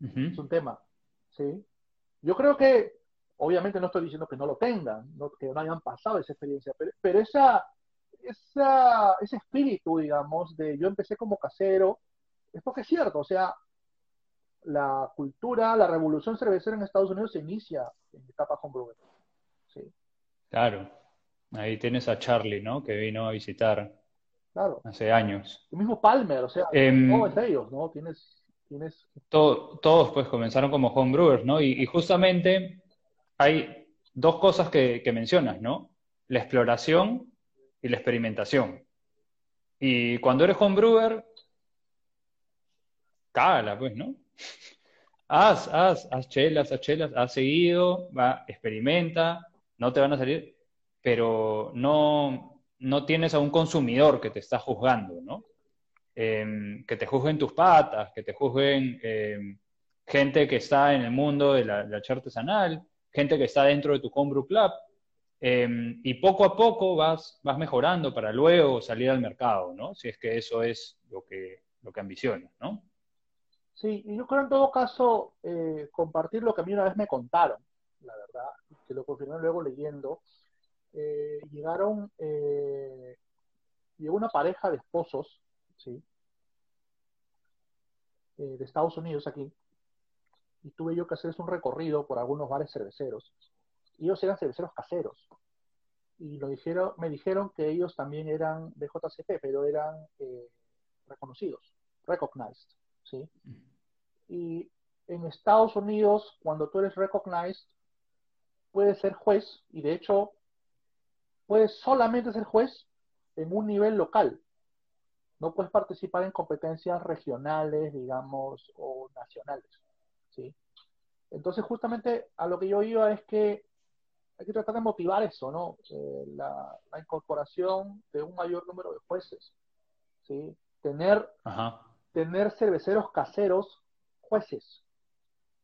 Es un tema, ¿sí? Yo creo que, obviamente no estoy diciendo que no lo tengan, que no hayan pasado esa experiencia, pero, esa, esa, ese espíritu, digamos, de yo empecé como casero, es porque es cierto, o sea, la cultura, la revolución cervecera en Estados Unidos se inicia en etapa homebrewer. ¿sí? Claro, ahí tienes a Charlie, ¿no? Que vino a visitar Claro. Hace años. El mismo Palmer, o sea, em, todos ellos, ¿no? Tienes. tienes... todos, pues, comenzaron como homebrewers, ¿no? Y, justamente hay dos cosas que, mencionas, ¿no? La exploración y la experimentación. Y cuando eres homebrewer, cágala, pues, ¿no? haz, haz, haz chelas, haz chelas, haz seguido, va, experimenta, no te van a salir, pero no, no tienes a un consumidor que te está juzgando, ¿no? Em, que te juzguen tus patas, que te juzguen em, gente que está en el mundo de la, artesanal, gente que está dentro de tu homebrew club, em, y poco a poco vas, vas mejorando para luego salir al mercado, ¿no? Si es que eso es lo que, lo que ambicionas, ¿no? Sí, y yo creo en todo caso eh, compartir lo que a mí una vez me contaron, la verdad, que lo confirmé luego leyendo, eh, llegaron, eh, llegó una pareja de esposos, ¿sí? De Estados Unidos aquí, y tuve yo que hacer un recorrido por algunos bares cerveceros. Y ellos eran cerveceros caseros. Y lo dijeron, me dijeron que ellos también eran de JCP, pero eran reconocidos, recognized, ¿sí? Y en Estados Unidos, cuando tú eres recognized, puedes ser juez, y de hecho puedes solamente ser juez en un nivel local. No puedes participar en competencias regionales, digamos, o nacionales. ¿sí? Entonces, justamente a lo que yo iba es que hay que tratar de motivar eso, ¿no? Eh, la, incorporación de un mayor número de jueces. ¿sí? Tener, tener cerveceros caseros jueces,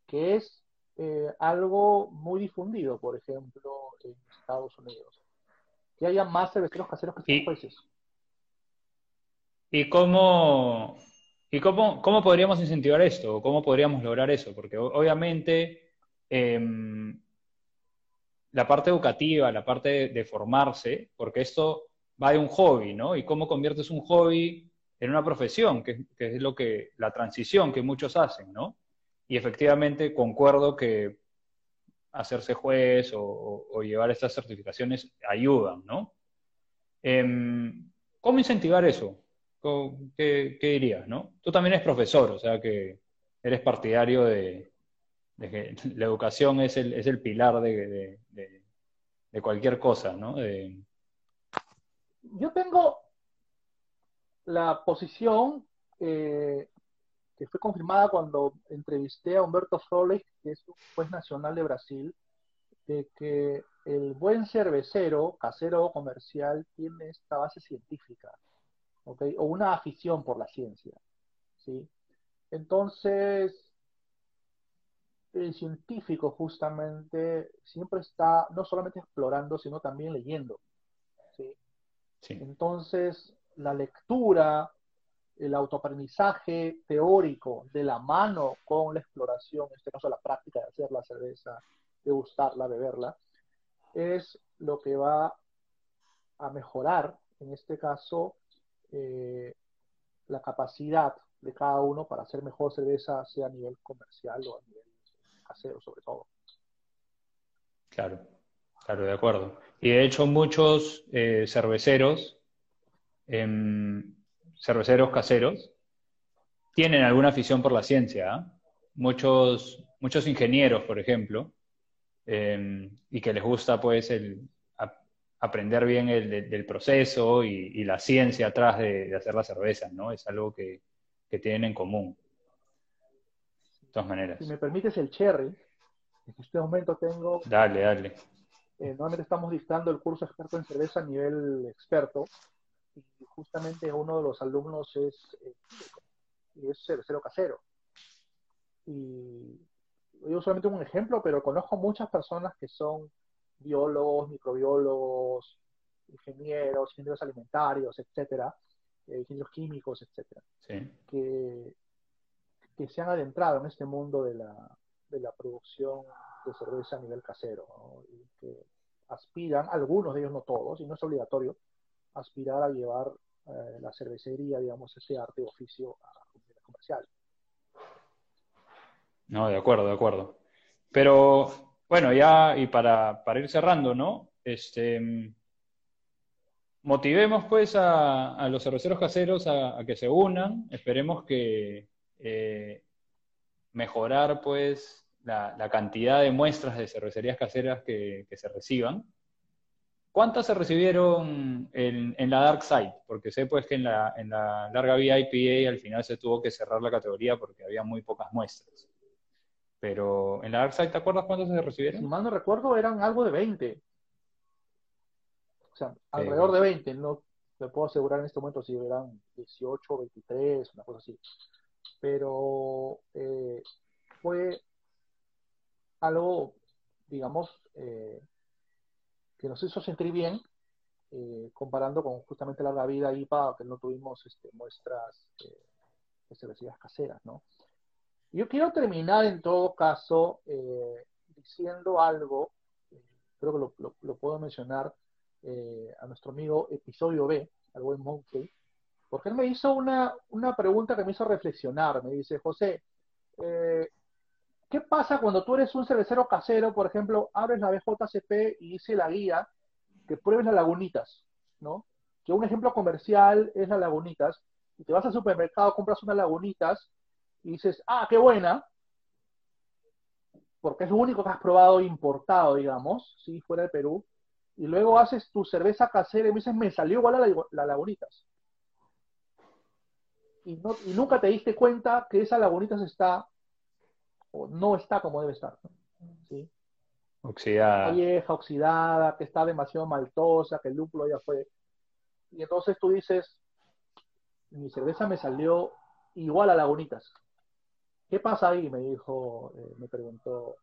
que es eh, algo muy difundido, por ejemplo, en Estados Unidos que haya más cerveceros caseros que sean jueces. ¿Y cómo, y cómo, cómo podríamos incentivar esto? ¿Cómo podríamos lograr eso? Porque obviamente em, la parte educativa, la parte de, formarse, porque esto va de un hobby, ¿no? Y cómo conviertes un hobby en una profesión, que, es lo que, la transición que muchos hacen, ¿no? Y efectivamente concuerdo que hacerse juez o, llevar estas certificaciones ayudan, ¿no? Em, ¿Cómo incentivar eso? ¿Qué, dirías, no? Tú también eres profesor, o sea que eres partidario de, de la educación es el, es el pilar de, de, cualquier cosa, ¿no? Yo tengo la posición eh, que fue confirmada cuando entrevisté a Humberto Frolich, que es un juez nacional de Brasil, de que el buen cervecero, casero o comercial, tiene esta base científica, ¿okay? o una afición por la ciencia. ¿sí? Entonces, el científico justamente siempre está no solamente explorando, sino también leyendo. ¿sí? Entonces, la lectura, el autoaprendizaje teórico de la mano con la exploración, en este caso la práctica de hacer la cerveza, de gustarla, beberla, es lo que va a mejorar, en este caso, eh, la capacidad de cada uno para hacer mejor cerveza, sea a nivel comercial o a nivel casero, sobre todo. Claro, claro, de acuerdo. Y de hecho, muchos eh, cerveceros, em, cerveceros caseros, tienen alguna afición por la ciencia. ¿ah? Muchos, muchos ingenieros, por ejemplo, em, y que les gusta pues el, aprender bien el, del proceso y, la ciencia atrás de, hacer la cerveza, ¿no? Es algo que, tienen en común. De todas maneras. Si me permites el cherry, en este momento tengo... Dale, dale. Eh, normalmente estamos dictando el curso experto en cerveza a nivel experto y justamente uno de los alumnos es, eh, es cervecero casero. Y yo solamente un ejemplo, pero conozco muchas personas que son biólogos, microbiólogos, ingenieros, ingenieros alimentarios, etcétera, eh, ingenieros químicos, etcétera, que, que se han adentrado en este mundo de la, de la producción de cerveza a nivel casero, y que aspiran, algunos de ellos no todos, y no es obligatorio, aspirar a llevar eh, la cervecería, digamos, ese arte oficio a nivel comercial. No, de acuerdo, de acuerdo. Pero bueno, ya y para, ir cerrando, ¿no? Este, motivemos pues a, los cerveceros caseros a, que se unan, esperemos que eh, mejorar pues la, cantidad de muestras de cervecerías caseras que, se reciban. ¿Cuántas se recibieron en, la Dark Side? Porque sé pues que en la, en la larga vía IPA al final se tuvo que cerrar la categoría porque había muy pocas muestras. Pero en la Darkside, ¿te acuerdas cuántos se recibieron? Si mal no recuerdo, eran algo de 20. O sea, alrededor de 20. No te puedo asegurar en este momento si eran 18, 23, una cosa así. Pero eh, fue algo, digamos, eh, que nos hizo sentir bien, eh, comparando con justamente la vida IPA, que no tuvimos este, muestras de cervecerías caseras, ¿no? Yo quiero terminar en todo caso eh, diciendo algo, eh, creo que lo, puedo mencionar eh, a nuestro amigo Episodio B, al buen Monkey, porque él me hizo una, una pregunta que me hizo reflexionar. Me dice, José, ¿qué pasa cuando tú eres un cervecero casero, por ejemplo, abres la BJCP y dice la guía que pruebes las lagunitas, ¿no? Que un ejemplo comercial es las lagunitas, y te vas al supermercado, compras unas lagunitas, y dices, ah, qué buena, porque es lo único que has probado importado, digamos, ¿sí? fuera de Perú, y luego haces tu cerveza casera y me dices, me salió igual la, la Lagunitas. Y, no, y nunca te diste cuenta que esa Lagunitas está, o no está como debe estar. ¿sí? Oxidada. Vieja, oxidada, que está demasiado maltosa, que el lúpulo ya fue. Y entonces tú dices, mi cerveza me salió igual a Lagunitas. ¿Qué pasa ahí? Me dijo, eh, me preguntó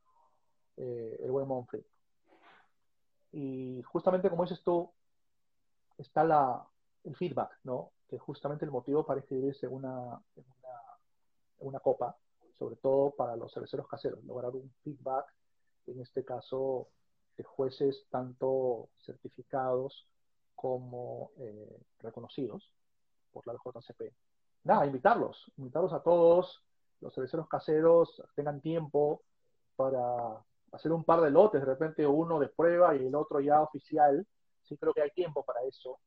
eh, el buen Monfrey. Y justamente como dices tú, está la, el feedback, ¿no? Que justamente el motivo para escribirse una, una, una copa, sobre todo para los cerveceros caseros, lograr un feedback, en este caso, de jueces tanto certificados como eh, reconocidos por la JCP. Nada, invitarlos, invitarlos a todos los cerveceros caseros tengan tiempo para hacer un par de lotes, de repente uno de prueba y el otro ya oficial. Sí creo que hay tiempo para eso.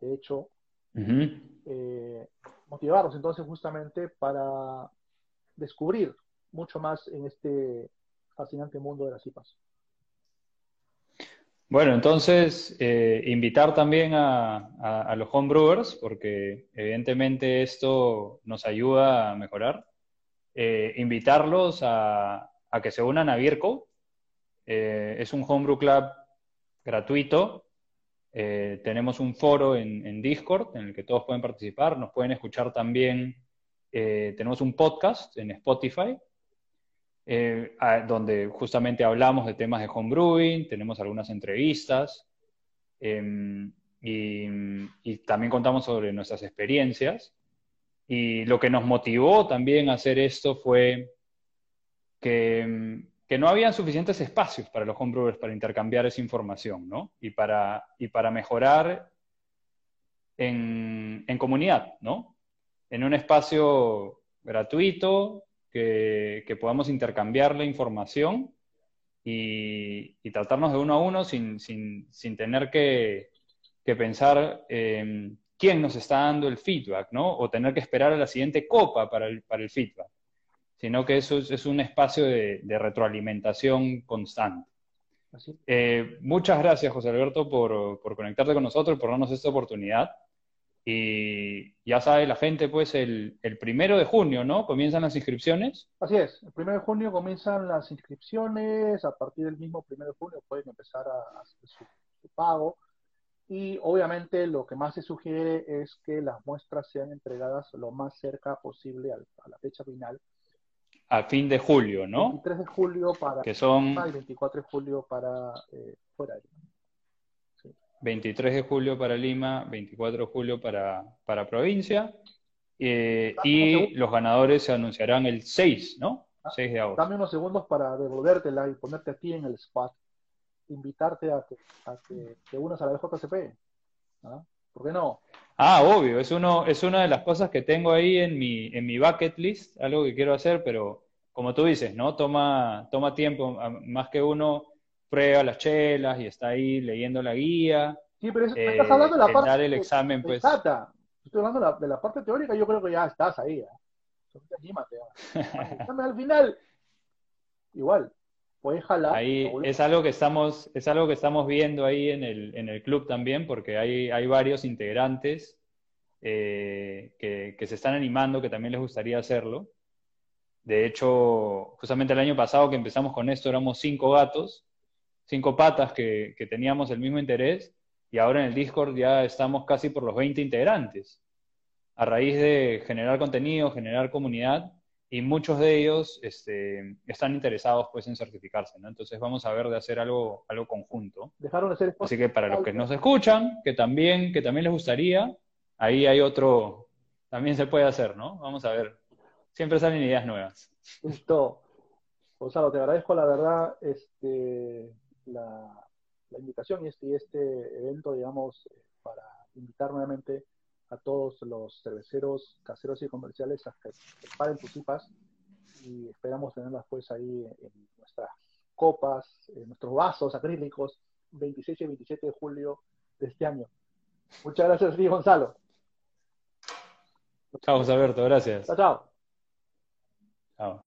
De hecho, eh, motivarlos entonces justamente para descubrir mucho más en este fascinante mundo de las IPAs. Bueno, entonces, eh, invitar también a, los homebrewers, porque evidentemente esto nos ayuda a mejorar. Eh, invitarlos a, que se unan a Virco. Eh, es un homebrew club gratuito. Tenemos un foro en, en, Discord en el que todos pueden participar. Nos pueden escuchar también. tenemos un podcast en Spotify eh, donde justamente hablamos de temas de homebrewing, tenemos algunas entrevistas em, y, también contamos sobre nuestras experiencias. Y lo que nos motivó también a hacer esto fue que, em, que no habían suficientes espacios para los homebrewers para intercambiar esa información, ¿no? Y para, y para mejorar en, en comunidad, ¿no? En un espacio gratuito, que, podamos intercambiar la información y, tratarnos de uno a uno sin, tener que, pensar quién nos está dando el feedback, ¿no? O tener que esperar a la siguiente copa para el, para el feedback, sino que eso es, un espacio de, retroalimentación constante. Eh, muchas gracias, José Alberto, por, por conectarte con nosotros, por darnos esta oportunidad. Y ya sabe la gente, pues el, primero de junio, ¿no? Comienzan las inscripciones. Así es, el primero de junio comienzan las inscripciones, a partir del mismo primero de junio pueden empezar a hacer su, pago. Y obviamente lo que más se sugiere es que las muestras sean entregadas lo más cerca posible a la fecha final. A fin de julio, ¿no? 23 de julio para que son... y 24 de julio para eh, fuera de 23 de julio para Lima, 24 de julio para, para provincia. Eh, y los ganadores se anunciarán el 6, ¿no? 6 de agosto. Dame unos segundos para devolvértela y ponerte aquí en el spot. Invitarte a que, a que te unas a la BJCP. ¿Ah? ¿Por qué no? Ah, obvio, es, uno, es una de las cosas que tengo ahí en mi, en mi bucket list, algo que quiero hacer, pero como tú dices, ¿no? Toma, toma tiempo, más que uno prueba las chelas y está ahí leyendo la guía. Sí, pero estás hablando de la eh, parte dar el examen, pues. Estoy hablando de la, parte teórica, yo creo que ya estás ahí. ¿eh? al final, igual, puedes jalar. Ahí es algo que estamos, es algo que estamos viendo ahí en el, en el club también, porque hay, hay varios integrantes eh, que, que se están animando, que también les gustaría hacerlo. De hecho, justamente el año pasado que empezamos con esto éramos cinco gatos cinco patas que, teníamos el mismo interés y ahora en el Discord ya estamos casi por los 20 integrantes. A raíz de generar contenido, generar comunidad y muchos de ellos este, están interesados pues en certificarse, ¿no? Entonces vamos a ver de hacer algo, algo conjunto. Dejaron de ser Así que para los que nos escuchan, que también, que también les gustaría, ahí hay otro, también se puede hacer, ¿no? Vamos a ver. Siempre salen ideas nuevas. Listo. Gonzalo, te agradezco la verdad, este, la, invitación y este, este evento, digamos, para invitar nuevamente a todos los cerveceros caseros y comerciales a que preparen sus IPAs y esperamos tenerlas pues ahí en nuestras copas, en nuestros vasos acrílicos, 26 y 27 de julio de este año. Muchas gracias, Río Gonzalo. Chao, Alberto, gracias. Chao, chao. Chao.